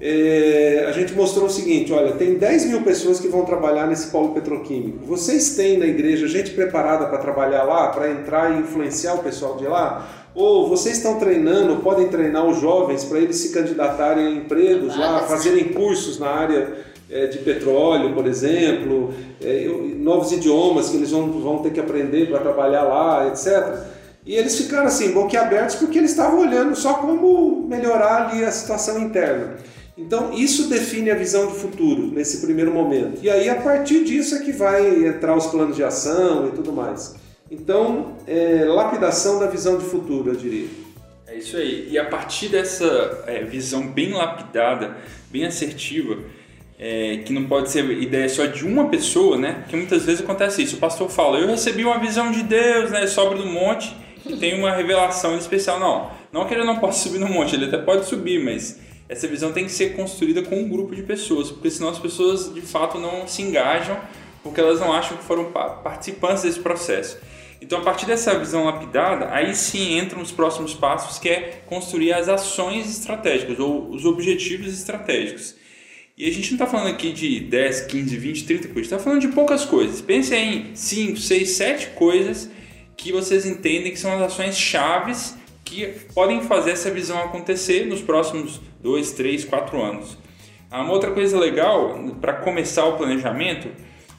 é, a gente mostrou o seguinte: olha, tem 10 mil pessoas que vão trabalhar nesse polo petroquímico. Vocês têm na igreja gente preparada para trabalhar lá, para entrar e influenciar o pessoal de lá? Ou vocês estão treinando, podem treinar os jovens para eles se candidatarem a empregos lá, fazerem cursos na área é, de petróleo, por exemplo, é, novos idiomas que eles vão, vão ter que aprender para trabalhar lá, etc. E eles ficaram assim, boquiabertos, porque eles estavam olhando só como melhorar ali a situação interna. Então, isso define a visão de futuro nesse primeiro momento. E aí, a partir disso, é que vai entrar os planos de ação e tudo mais. Então, é, lapidação da visão de futuro, eu diria. É isso aí. E a partir dessa é, visão bem lapidada, bem assertiva, é, que não pode ser ideia só de uma pessoa, né? Que muitas vezes acontece isso. O pastor fala: Eu recebi uma visão de Deus, né? Sobe do monte e tem uma revelação especial. Não, não que ele não possa subir no monte, ele até pode subir, mas essa visão tem que ser construída com um grupo de pessoas, porque senão as pessoas de fato não se engajam, porque elas não acham que foram participantes desse processo. Então, a partir dessa visão lapidada, aí sim entram os próximos passos, que é construir as ações estratégicas ou os objetivos estratégicos. E a gente não está falando aqui de 10, 15, 20, 30 coisas, está falando de poucas coisas. Pense em 5, 6, 7 coisas que vocês entendem que são as ações chaves que podem fazer essa visão acontecer nos próximos 2, 3, 4 anos. Uma outra coisa legal para começar o planejamento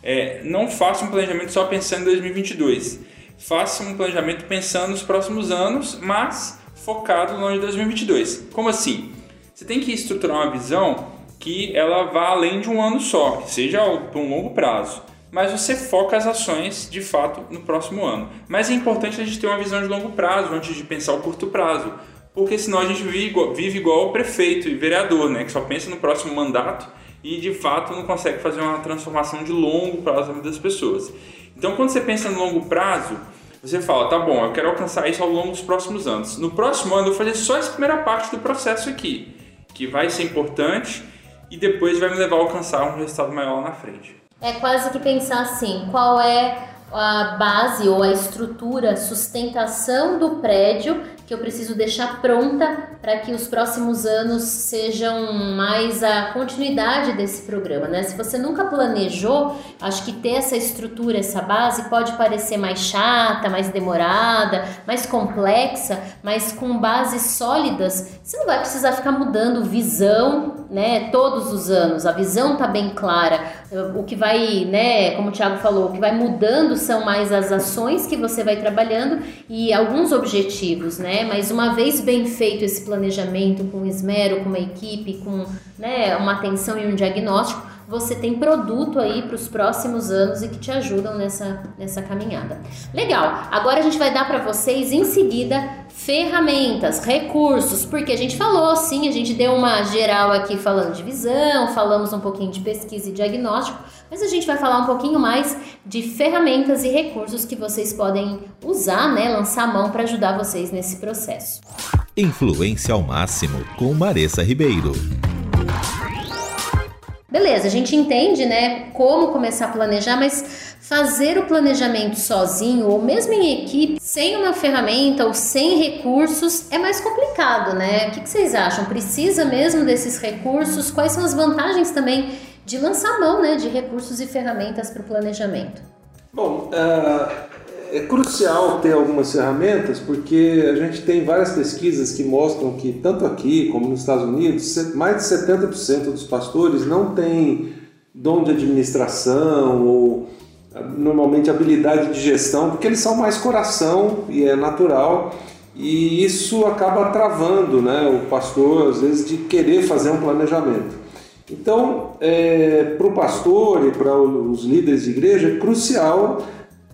é não faça um planejamento só pensando em 2022. Faça um planejamento pensando nos próximos anos, mas focado no ano de 2022. Como assim? Você tem que estruturar uma visão que ela vá além de um ano só, que seja por um longo prazo mas você foca as ações de fato no próximo ano. Mas é importante a gente ter uma visão de longo prazo antes de pensar o curto prazo, porque senão a gente vive igual, vive igual o prefeito e vereador, né, que só pensa no próximo mandato e de fato não consegue fazer uma transformação de longo prazo na vida das pessoas. Então, quando você pensa no longo prazo, você fala, tá bom, eu quero alcançar isso ao longo dos próximos anos. No próximo ano, eu vou fazer só essa primeira parte do processo aqui, que vai ser importante e depois vai me levar a alcançar um resultado maior lá na frente. É quase que pensar assim, qual é a base ou a estrutura, sustentação do prédio que eu preciso deixar pronta para que os próximos anos sejam mais a continuidade desse programa, né? Se você nunca planejou, acho que ter essa estrutura, essa base pode parecer mais chata, mais demorada, mais complexa, mas com bases sólidas, você não vai precisar ficar mudando visão, né, todos os anos. A visão tá bem clara. O que vai, né, como o Thiago falou, o que vai mudando são mais as ações que você vai trabalhando e alguns objetivos, né? Né? Mas uma vez bem feito esse planejamento com esmero, com uma equipe, com né, uma atenção e um diagnóstico, você tem produto aí para os próximos anos e que te ajudam nessa, nessa caminhada. Legal, agora a gente vai dar para vocês em seguida ferramentas, recursos, porque a gente falou, sim, a gente deu uma geral aqui falando de visão, falamos um pouquinho de pesquisa e diagnóstico, mas a gente vai falar um pouquinho mais de ferramentas e recursos que vocês podem usar, né, lançar a mão para ajudar vocês nesse processo. Influência ao máximo com Maressa Ribeiro. Beleza, a gente entende, né, como começar a planejar, mas fazer o planejamento sozinho ou mesmo em equipe, sem uma ferramenta ou sem recursos, é mais complicado, né? O que, vocês acham? Precisa mesmo desses recursos? Quais são as vantagens também de lançar mão, né, de recursos e ferramentas para o planejamento? Bom, uh é crucial ter algumas ferramentas porque a gente tem várias pesquisas que mostram que, tanto aqui como nos Estados Unidos, mais de 70% dos pastores não têm dom de administração ou normalmente habilidade de gestão, porque eles são mais coração e é natural. E isso acaba travando né, o pastor, às vezes, de querer fazer um planejamento. Então, é, para o pastor e para os líderes de igreja, é crucial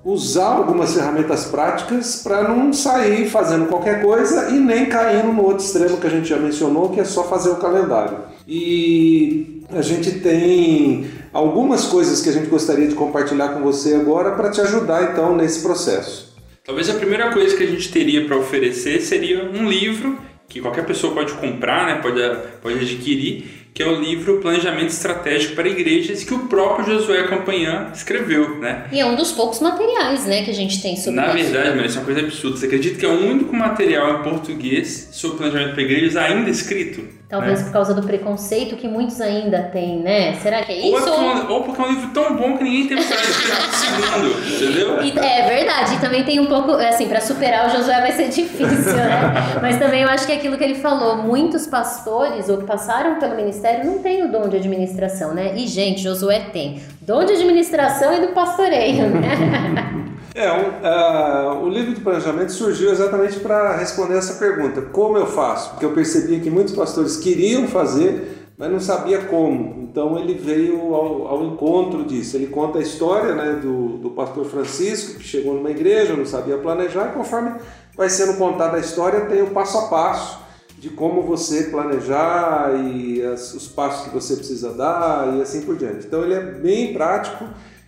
usar algumas ferramentas práticas para não sair fazendo qualquer coisa e nem caindo no outro extremo que a gente já mencionou, que é só fazer o calendário. E a gente tem algumas coisas que a gente gostaria de compartilhar com você agora para te ajudar então nesse processo. Talvez a primeira coisa que a gente teria para oferecer seria um livro que qualquer pessoa pode comprar, né, pode, pode adquirir, que é o livro Planejamento Estratégico para Igrejas, que o próprio Josué Campanhã escreveu, né? E é um dos poucos materiais, né, que a gente tem sobre Na verdade, isso é uma coisa absurda. Você acredita que é o único material em português sobre planejamento para igrejas ainda escrito? Talvez né? por causa do preconceito que muitos ainda têm, né? Será que é isso? Ou, é porque, ou porque é um livro tão bom que ninguém tem para [laughs] segundo, entendeu? E, é verdade. E também tem um pouco, assim, para superar o Josué vai ser [laughs] difícil, né? Mas também eu acho que é aquilo que ele falou, muitos pastores ou que passaram pelo ministério não têm o dom de administração, né? E, gente, Josué tem dom de administração e do pastoreio, né? [laughs] É, um, uh, o livro de planejamento surgiu exatamente para responder essa pergunta: como eu faço? Porque eu percebia que muitos pastores queriam fazer, mas não sabia como. Então ele veio ao, ao encontro disso. Ele conta a história né, do, do pastor Francisco, que chegou numa igreja, não sabia planejar, e conforme vai sendo contada a história, tem o passo a passo de como você planejar e as, os passos que você precisa dar e assim por diante. Então ele é bem prático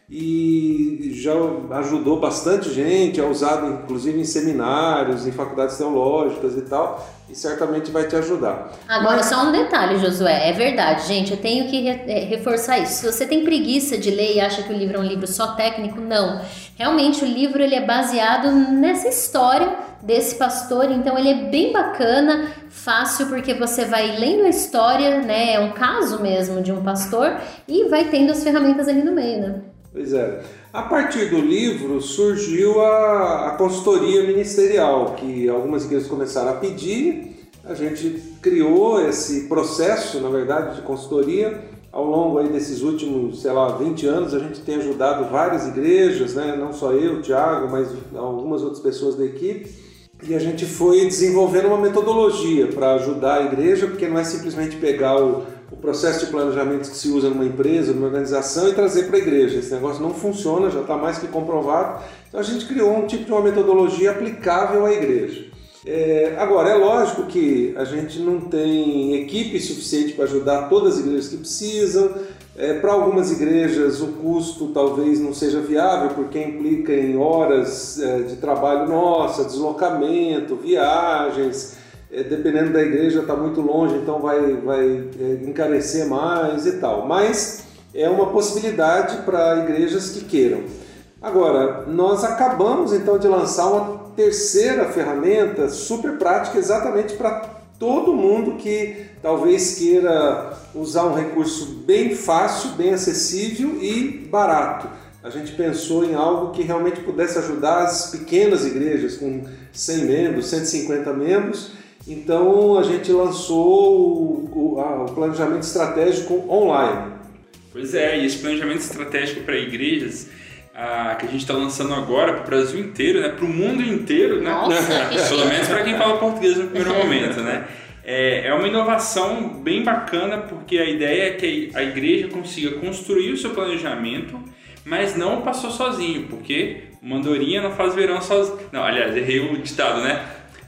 e já ajudou bastante gente, é usado inclusive em seminários, em faculdades teológicas e tal, e certamente vai te ajudar. Agora, Mas... só um detalhe, Josué, é verdade, gente, eu tenho que é, reforçar isso. Se você tem preguiça de ler e acha que o livro é um livro só técnico, não. Realmente, o livro ele é baseado nessa história desse pastor, então ele é bem bacana, fácil, porque você vai lendo a história, né, é um caso mesmo de um pastor, e vai tendo as ferramentas ali no meio, né? Pois é. A partir do livro surgiu a, a consultoria ministerial, que algumas igrejas começaram a pedir. A gente criou esse processo, na verdade, de consultoria. Ao longo aí desses últimos, sei lá, 20 anos, a gente tem ajudado várias igrejas, né? não só eu, Tiago, mas algumas outras pessoas da equipe. E a gente foi desenvolvendo uma metodologia para ajudar a igreja, porque não é simplesmente pegar o, o processo de planejamento que se usa numa empresa, numa organização e trazer para a igreja. Esse negócio não funciona, já está mais que comprovado. Então a gente criou um tipo de uma metodologia aplicável à igreja. É, agora, é lógico que a gente não tem equipe suficiente para ajudar todas as igrejas que precisam. É, para algumas igrejas o custo talvez não seja viável, porque implica em horas é, de trabalho nossa, deslocamento, viagens é, dependendo da igreja está muito longe, então vai, vai é, encarecer mais e tal. Mas é uma possibilidade para igrejas que queiram. Agora, nós acabamos então de lançar uma terceira ferramenta super prática exatamente para todo mundo que talvez queira usar um recurso bem fácil, bem acessível e barato. A gente pensou em algo que realmente pudesse ajudar as pequenas igrejas com 100 membros, 150 membros então a gente lançou o, o, a, o planejamento estratégico online. Pois é, e esse planejamento estratégico para igrejas ah, que a gente está lançando agora para o Brasil inteiro, né? para o mundo inteiro, né? Nossa, [laughs] Pelo menos para quem fala português no primeiro [laughs] momento, né? É, é uma inovação bem bacana porque a ideia é que a igreja consiga construir o seu planejamento, mas não passou sozinho, porque uma andorinha não faz verão sozinho. Não, aliás, errei o ditado, né?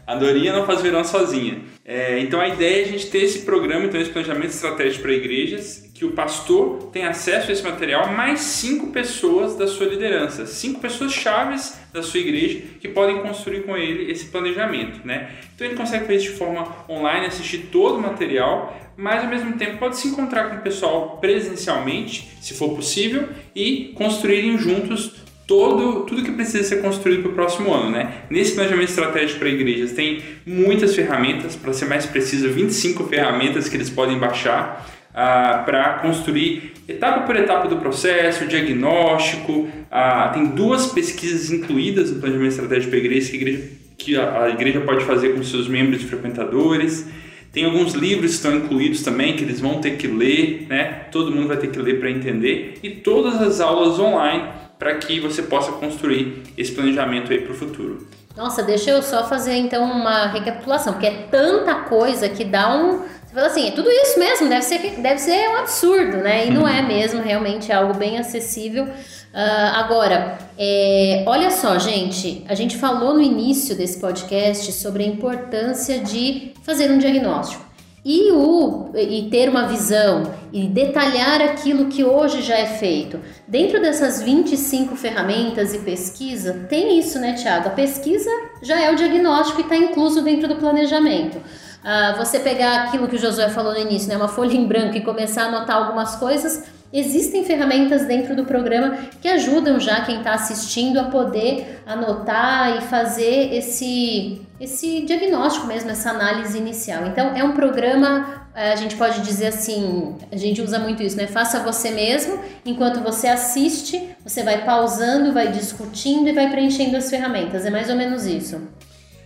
A Dorinha não faz verão sozinha. É, então a ideia é a gente ter esse programa, então esse planejamento estratégico para igrejas, que o pastor tem acesso a esse material, mais cinco pessoas da sua liderança, cinco pessoas chaves da sua igreja que podem construir com ele esse planejamento, né? Então ele consegue fazer isso de forma online, assistir todo o material, mas ao mesmo tempo pode se encontrar com o pessoal presencialmente, se for possível, e construírem juntos todo, tudo que precisa ser construído para o próximo ano. Né? Nesse planejamento estratégico para igrejas tem muitas ferramentas, para ser mais preciso, 25 ferramentas que eles podem baixar ah, para construir etapa por etapa do processo, diagnóstico. Ah, tem duas pesquisas incluídas no planejamento estratégico para igrejas que a igreja, que a, a igreja pode fazer com seus membros e frequentadores. Tem alguns livros que estão incluídos também que eles vão ter que ler, né? Todo mundo vai ter que ler para entender. E todas as aulas online para que você possa construir esse planejamento aí para o futuro. Nossa, deixa eu só fazer então uma recapitulação, porque é tanta coisa que dá um. Você fala assim, é tudo isso mesmo, deve ser, deve ser um absurdo, né? E não é mesmo, realmente é algo bem acessível. Uh, agora, é, olha só, gente, a gente falou no início desse podcast sobre a importância de fazer um diagnóstico. E, o, e ter uma visão e detalhar aquilo que hoje já é feito. Dentro dessas 25 ferramentas e pesquisa, tem isso, né, Tiago? A pesquisa já é o diagnóstico e está incluso dentro do planejamento. Ah, você pegar aquilo que o Josué falou no início, né, uma folha em branco e começar a anotar algumas coisas, Existem ferramentas dentro do programa que ajudam já quem está assistindo a poder anotar e fazer esse, esse diagnóstico mesmo, essa análise inicial. Então, é um programa, a gente pode dizer assim, a gente usa muito isso, né? Faça você mesmo, enquanto você assiste, você vai pausando, vai discutindo e vai preenchendo as ferramentas. É mais ou menos isso.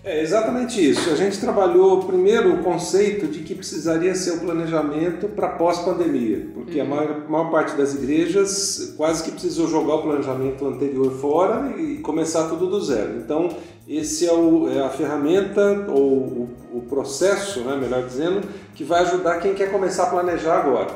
É exatamente isso. A gente trabalhou primeiro o conceito de que precisaria ser o planejamento para pós-pandemia, porque uhum. a maior, maior, parte das igrejas quase que precisou jogar o planejamento anterior fora e começar tudo do zero. Então, esse é, o, é a ferramenta ou o, o processo, né, melhor dizendo, que vai ajudar quem quer começar a planejar agora.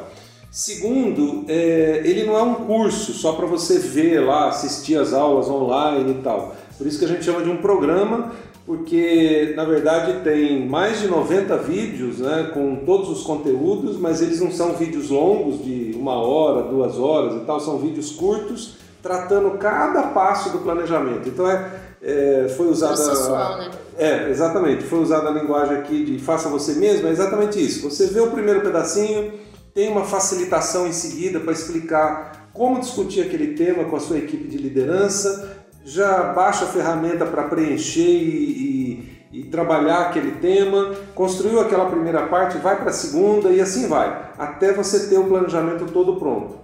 Segundo, é, ele não é um curso só para você ver lá, assistir as aulas online e tal. Por isso que a gente chama de um programa porque na verdade tem mais de 90 vídeos né, com todos os conteúdos, mas eles não são vídeos longos de uma hora, duas horas e tal, são vídeos curtos tratando cada passo do planejamento. Então é, é foi usada Processual, né? É, exatamente. Foi usada a linguagem aqui de faça você mesmo, é exatamente isso. Você vê o primeiro pedacinho, tem uma facilitação em seguida para explicar como discutir aquele tema com a sua equipe de liderança já baixa a ferramenta para preencher e, e, e, trabalhar aquele tema, construiu aquela primeira parte, vai para a segunda e assim vai, até você ter o planejamento todo pronto.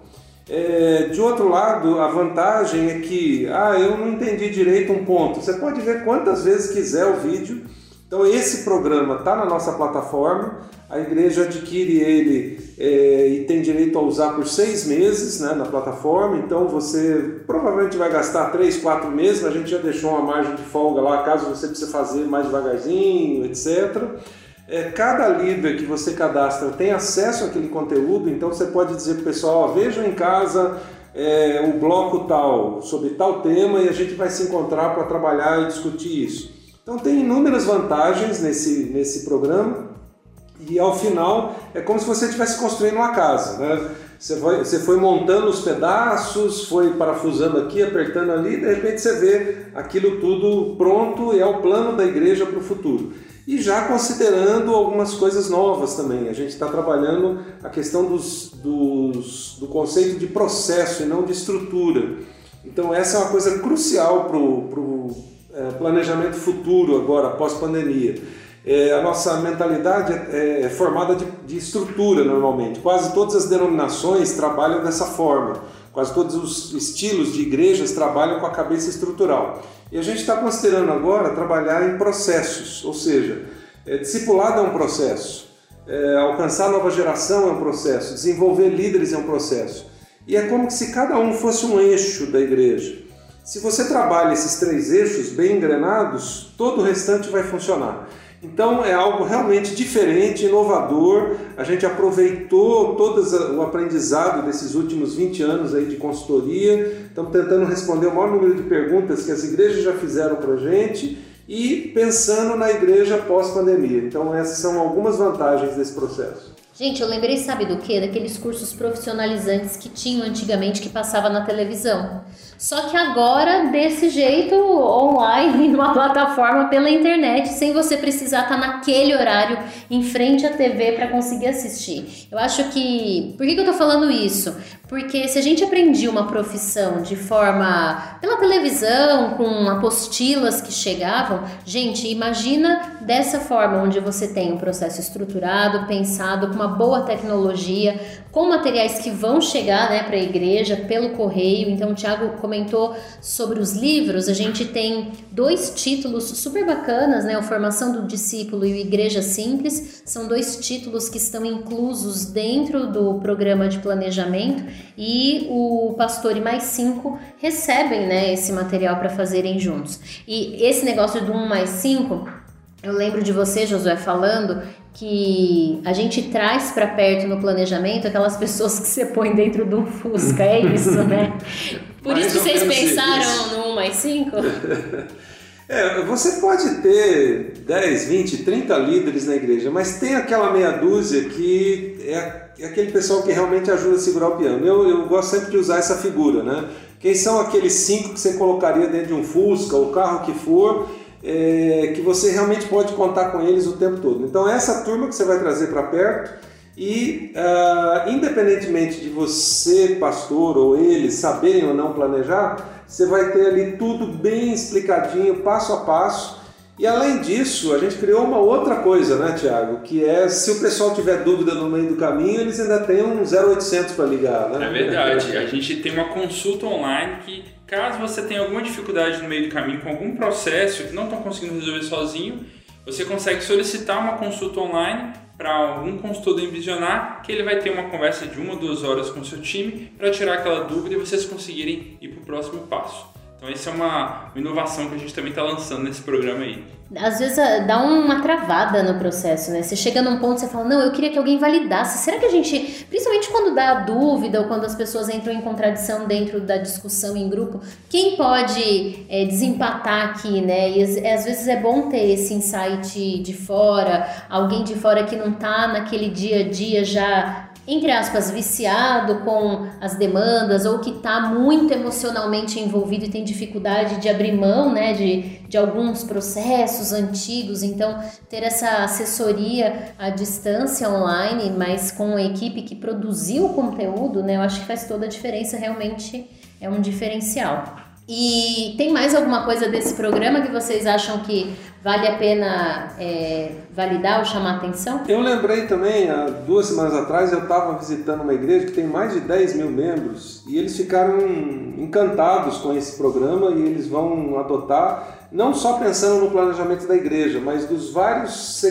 É, de outro lado, a vantagem é que, ah, eu não entendi direito um ponto. Você pode ver quantas vezes quiser o vídeo. Então, esse programa está na nossa plataforma a igreja adquire ele é, e tem direito a usar por seis meses né, na plataforma, então você provavelmente vai gastar três, quatro meses, a gente já deixou uma margem de folga lá, caso você precise fazer mais devagarzinho, etc. É, cada líder que você cadastra tem acesso àquele conteúdo, então você pode dizer para o pessoal, vejam em casa é, o bloco tal, sobre tal tema, e a gente vai se encontrar para trabalhar e discutir isso. Então tem inúmeras vantagens nesse, nesse programa, e ao final é como se você estivesse construindo uma casa. Né? Você, foi, você foi montando os pedaços, foi parafusando aqui, apertando ali, e de repente você vê aquilo tudo pronto e é o plano da igreja para o futuro. E já considerando algumas coisas novas também. A gente está trabalhando a questão dos, dos, do conceito de processo e não de estrutura. Então, essa é uma coisa crucial para o é, planejamento futuro, agora, pós-pandemia é, a nossa mentalidade é, é formada de, de, estrutura normalmente. Quase todas as denominações trabalham dessa forma. Quase todos os estilos de igrejas trabalham com a cabeça estrutural. E a gente está considerando agora trabalhar em processos, ou seja, é, discipulado é um processo, é, alcançar nova geração é um processo, desenvolver líderes é um processo. E é como se cada um fosse um eixo da igreja. Se você trabalha esses três eixos bem engrenados, todo o restante vai funcionar. Então é algo realmente diferente, inovador. A gente aproveitou todo o aprendizado desses últimos 20 anos aí de consultoria. Estamos tentando responder o maior número de perguntas que as igrejas já fizeram para a gente e pensando na igreja pós-pandemia. Então essas são algumas vantagens desse processo. Gente, eu lembrei, sabe do que? Daqueles cursos profissionalizantes que tinham antigamente que passava na televisão. Só que agora, desse jeito, online, [laughs] numa plataforma pela internet, sem você precisar estar naquele horário em frente à TV para conseguir assistir. Eu acho que. Por que, que eu tô falando isso? Porque se a gente aprendia uma profissão de forma pela televisão, com apostilas que chegavam, gente, imagina dessa forma, onde você tem um processo estruturado, pensado, com uma boa tecnologia, com materiais que vão chegar né, para a igreja pelo correio. Então, o Tiago comentou sobre os livros. A gente tem dois títulos super bacanas, né? O Formação do Discípulo e o Igreja Simples. São dois títulos que estão inclusos dentro do programa de planejamento e o Pastor e mais cinco recebem né, esse material para fazerem juntos. E esse negócio do 1 mais 5, eu lembro de você, Josué, falando que a gente traz para perto no planejamento aquelas pessoas que você põe dentro de um Fusca, é isso, né? [laughs] Por isso que vocês pensaram no 1 mais 5? [laughs] É, você pode ter 10, 20, 30 líderes na igreja, mas tem aquela meia dúzia que é, é aquele pessoal que realmente ajuda a segurar o piano. Eu, eu gosto sempre de usar essa figura, né? Quem são aqueles cinco que você colocaria dentro de um Fusca, o carro que for, é, que você realmente pode contar com eles o tempo todo. Então, essa turma que você vai trazer para perto e, uh, independentemente de você, pastor, ou eles saberem ou não planejar, você vai ter ali tudo bem explicadinho, passo a passo. E além disso, a gente criou uma outra coisa, né, Tiago? Que é se o pessoal tiver dúvida no meio do caminho, eles ainda têm um 0800 para ligar, né? É verdade. A gente tem uma consulta online que Caso você tenha alguma dificuldade no meio do caminho com algum processo que não estão conseguindo resolver sozinho, você consegue solicitar uma consulta online para algum consultor do Envisionar, que ele vai ter uma conversa de uma ou duas horas com o seu time para tirar aquela dúvida e vocês conseguirem ir para o próximo passo. Então, essa é uma, inovação que a gente também está lançando nesse programa aí. Às vezes ah, dá uma travada no processo, né? Você chega num ponto e você fala, não, eu queria que alguém validasse. Será que a gente, principalmente quando dá dúvida ou quando as pessoas entram em contradição dentro da discussão em grupo, quem pode é, desempatar aqui, né? E às vezes é bom ter esse insight de fora, alguém de fora que não tá naquele dia a dia já entre aspas, viciado com as demandas ou que está muito emocionalmente envolvido e tem dificuldade de abrir mão né, de, de alguns processos antigos. Então, ter essa assessoria à distância online, mas com a equipe que produziu o conteúdo, né, eu acho que faz toda a diferença, realmente é um diferencial. E tem mais alguma coisa desse programa que vocês acham que vale a pena é, validar ou chamar atenção? Eu lembrei também, há duas semanas atrás, eu estava visitando uma igreja que tem mais de 10 mil membros e eles ficaram encantados com esse programa e eles vão adotar, não só pensando no planejamento da igreja, mas dos vários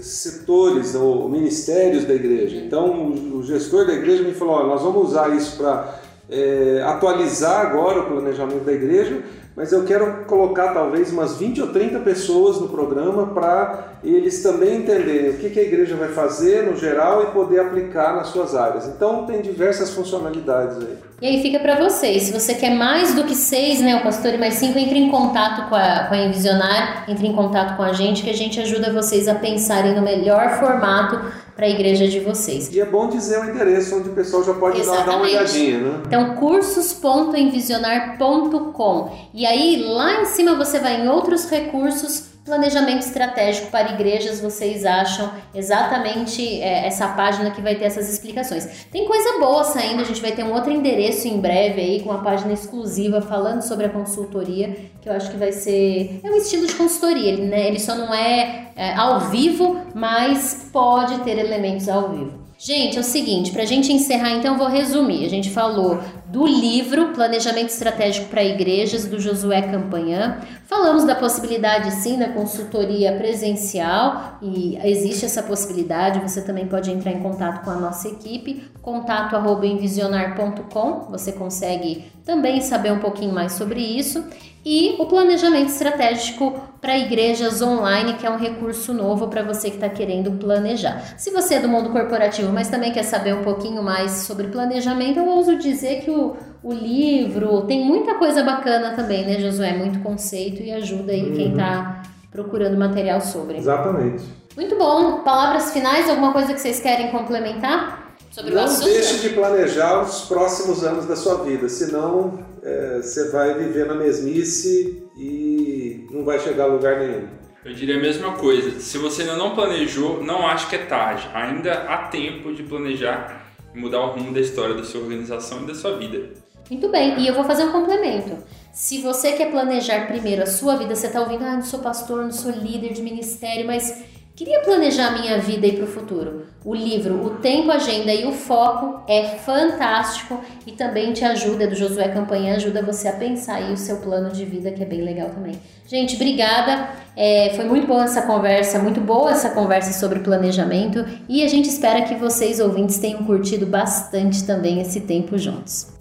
setores ou ministérios da igreja. Então, o gestor da igreja me falou: nós vamos usar isso para é, atualizar agora o planejamento da igreja, mas eu quero colocar talvez umas 20 ou 30 pessoas no programa para eles também entenderem o que, que a igreja vai fazer no geral e poder aplicar nas suas áreas. Então tem diversas funcionalidades aí. E aí fica para vocês, se você quer mais do que seis, né, o Pastor e mais cinco, entre em contato com a, com a Envisionar, entre em contato com a gente, que a gente ajuda vocês a pensarem no melhor formato para a igreja de vocês. E é bom dizer o endereço onde o pessoal já pode dar, dar uma olhadinha, né? Então, cursos.envisionar.com. E aí, lá em cima você vai em outros recursos Planejamento estratégico para igrejas, vocês acham exatamente é, essa página que vai ter essas explicações. Tem coisa boa saindo, a gente vai ter um outro endereço em breve aí, com uma página exclusiva falando sobre a consultoria, que eu acho que vai ser. É um estilo de consultoria, né? Ele só não é, é ao vivo, mas pode ter elementos ao vivo. Gente, é o seguinte, para a gente encerrar, então, eu vou resumir. A gente falou do livro Planejamento Estratégico para Igrejas, do Josué Campanhã. Falamos da possibilidade, sim, da consultoria presencial, e existe essa possibilidade. Você também pode entrar em contato com a nossa equipe, contato.envisionar.com. Você consegue também saber um pouquinho mais sobre isso e o planejamento estratégico para igrejas online, que é um recurso novo para você que está querendo planejar. Se você é do mundo corporativo, mas também quer saber um pouquinho mais sobre planejamento, eu ouso dizer que o, o livro tem muita coisa bacana também, né, Josué? Muito conceito e ajuda aí uhum. quem está procurando material sobre. Exatamente. Muito bom. Palavras finais, alguma coisa que vocês querem complementar? Sobre Não deixe de planejar os próximos anos da sua vida, senão é, você vai viver na mesmice e não vai chegar a lugar nenhum. Eu diria a mesma coisa. Se você ainda não planejou, não acho que é tarde. Ainda há tempo de planejar e mudar o rumo da história da sua organização e da sua vida. Muito bem, e eu vou fazer um complemento. Se você quer planejar primeiro a sua vida, você está ouvindo, ah, não sou pastor, não sou líder de ministério, mas Queria planejar minha vida aí para o futuro. O livro O Tempo, Agenda e o Foco é fantástico e também te ajuda, do Josué Campanha, ajuda você a pensar aí o seu plano de vida, que é bem legal também. Gente, obrigada. É, foi muito boa essa conversa, muito boa essa conversa sobre planejamento e a gente espera que vocês, ouvintes, tenham curtido bastante também esse tempo juntos.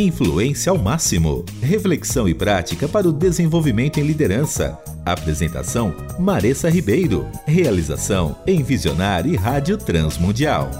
Influência ao máximo. Reflexão e prática para o desenvolvimento em liderança. Apresentação: Maressa Ribeiro. Realização: Envisionar e Rádio Transmundial.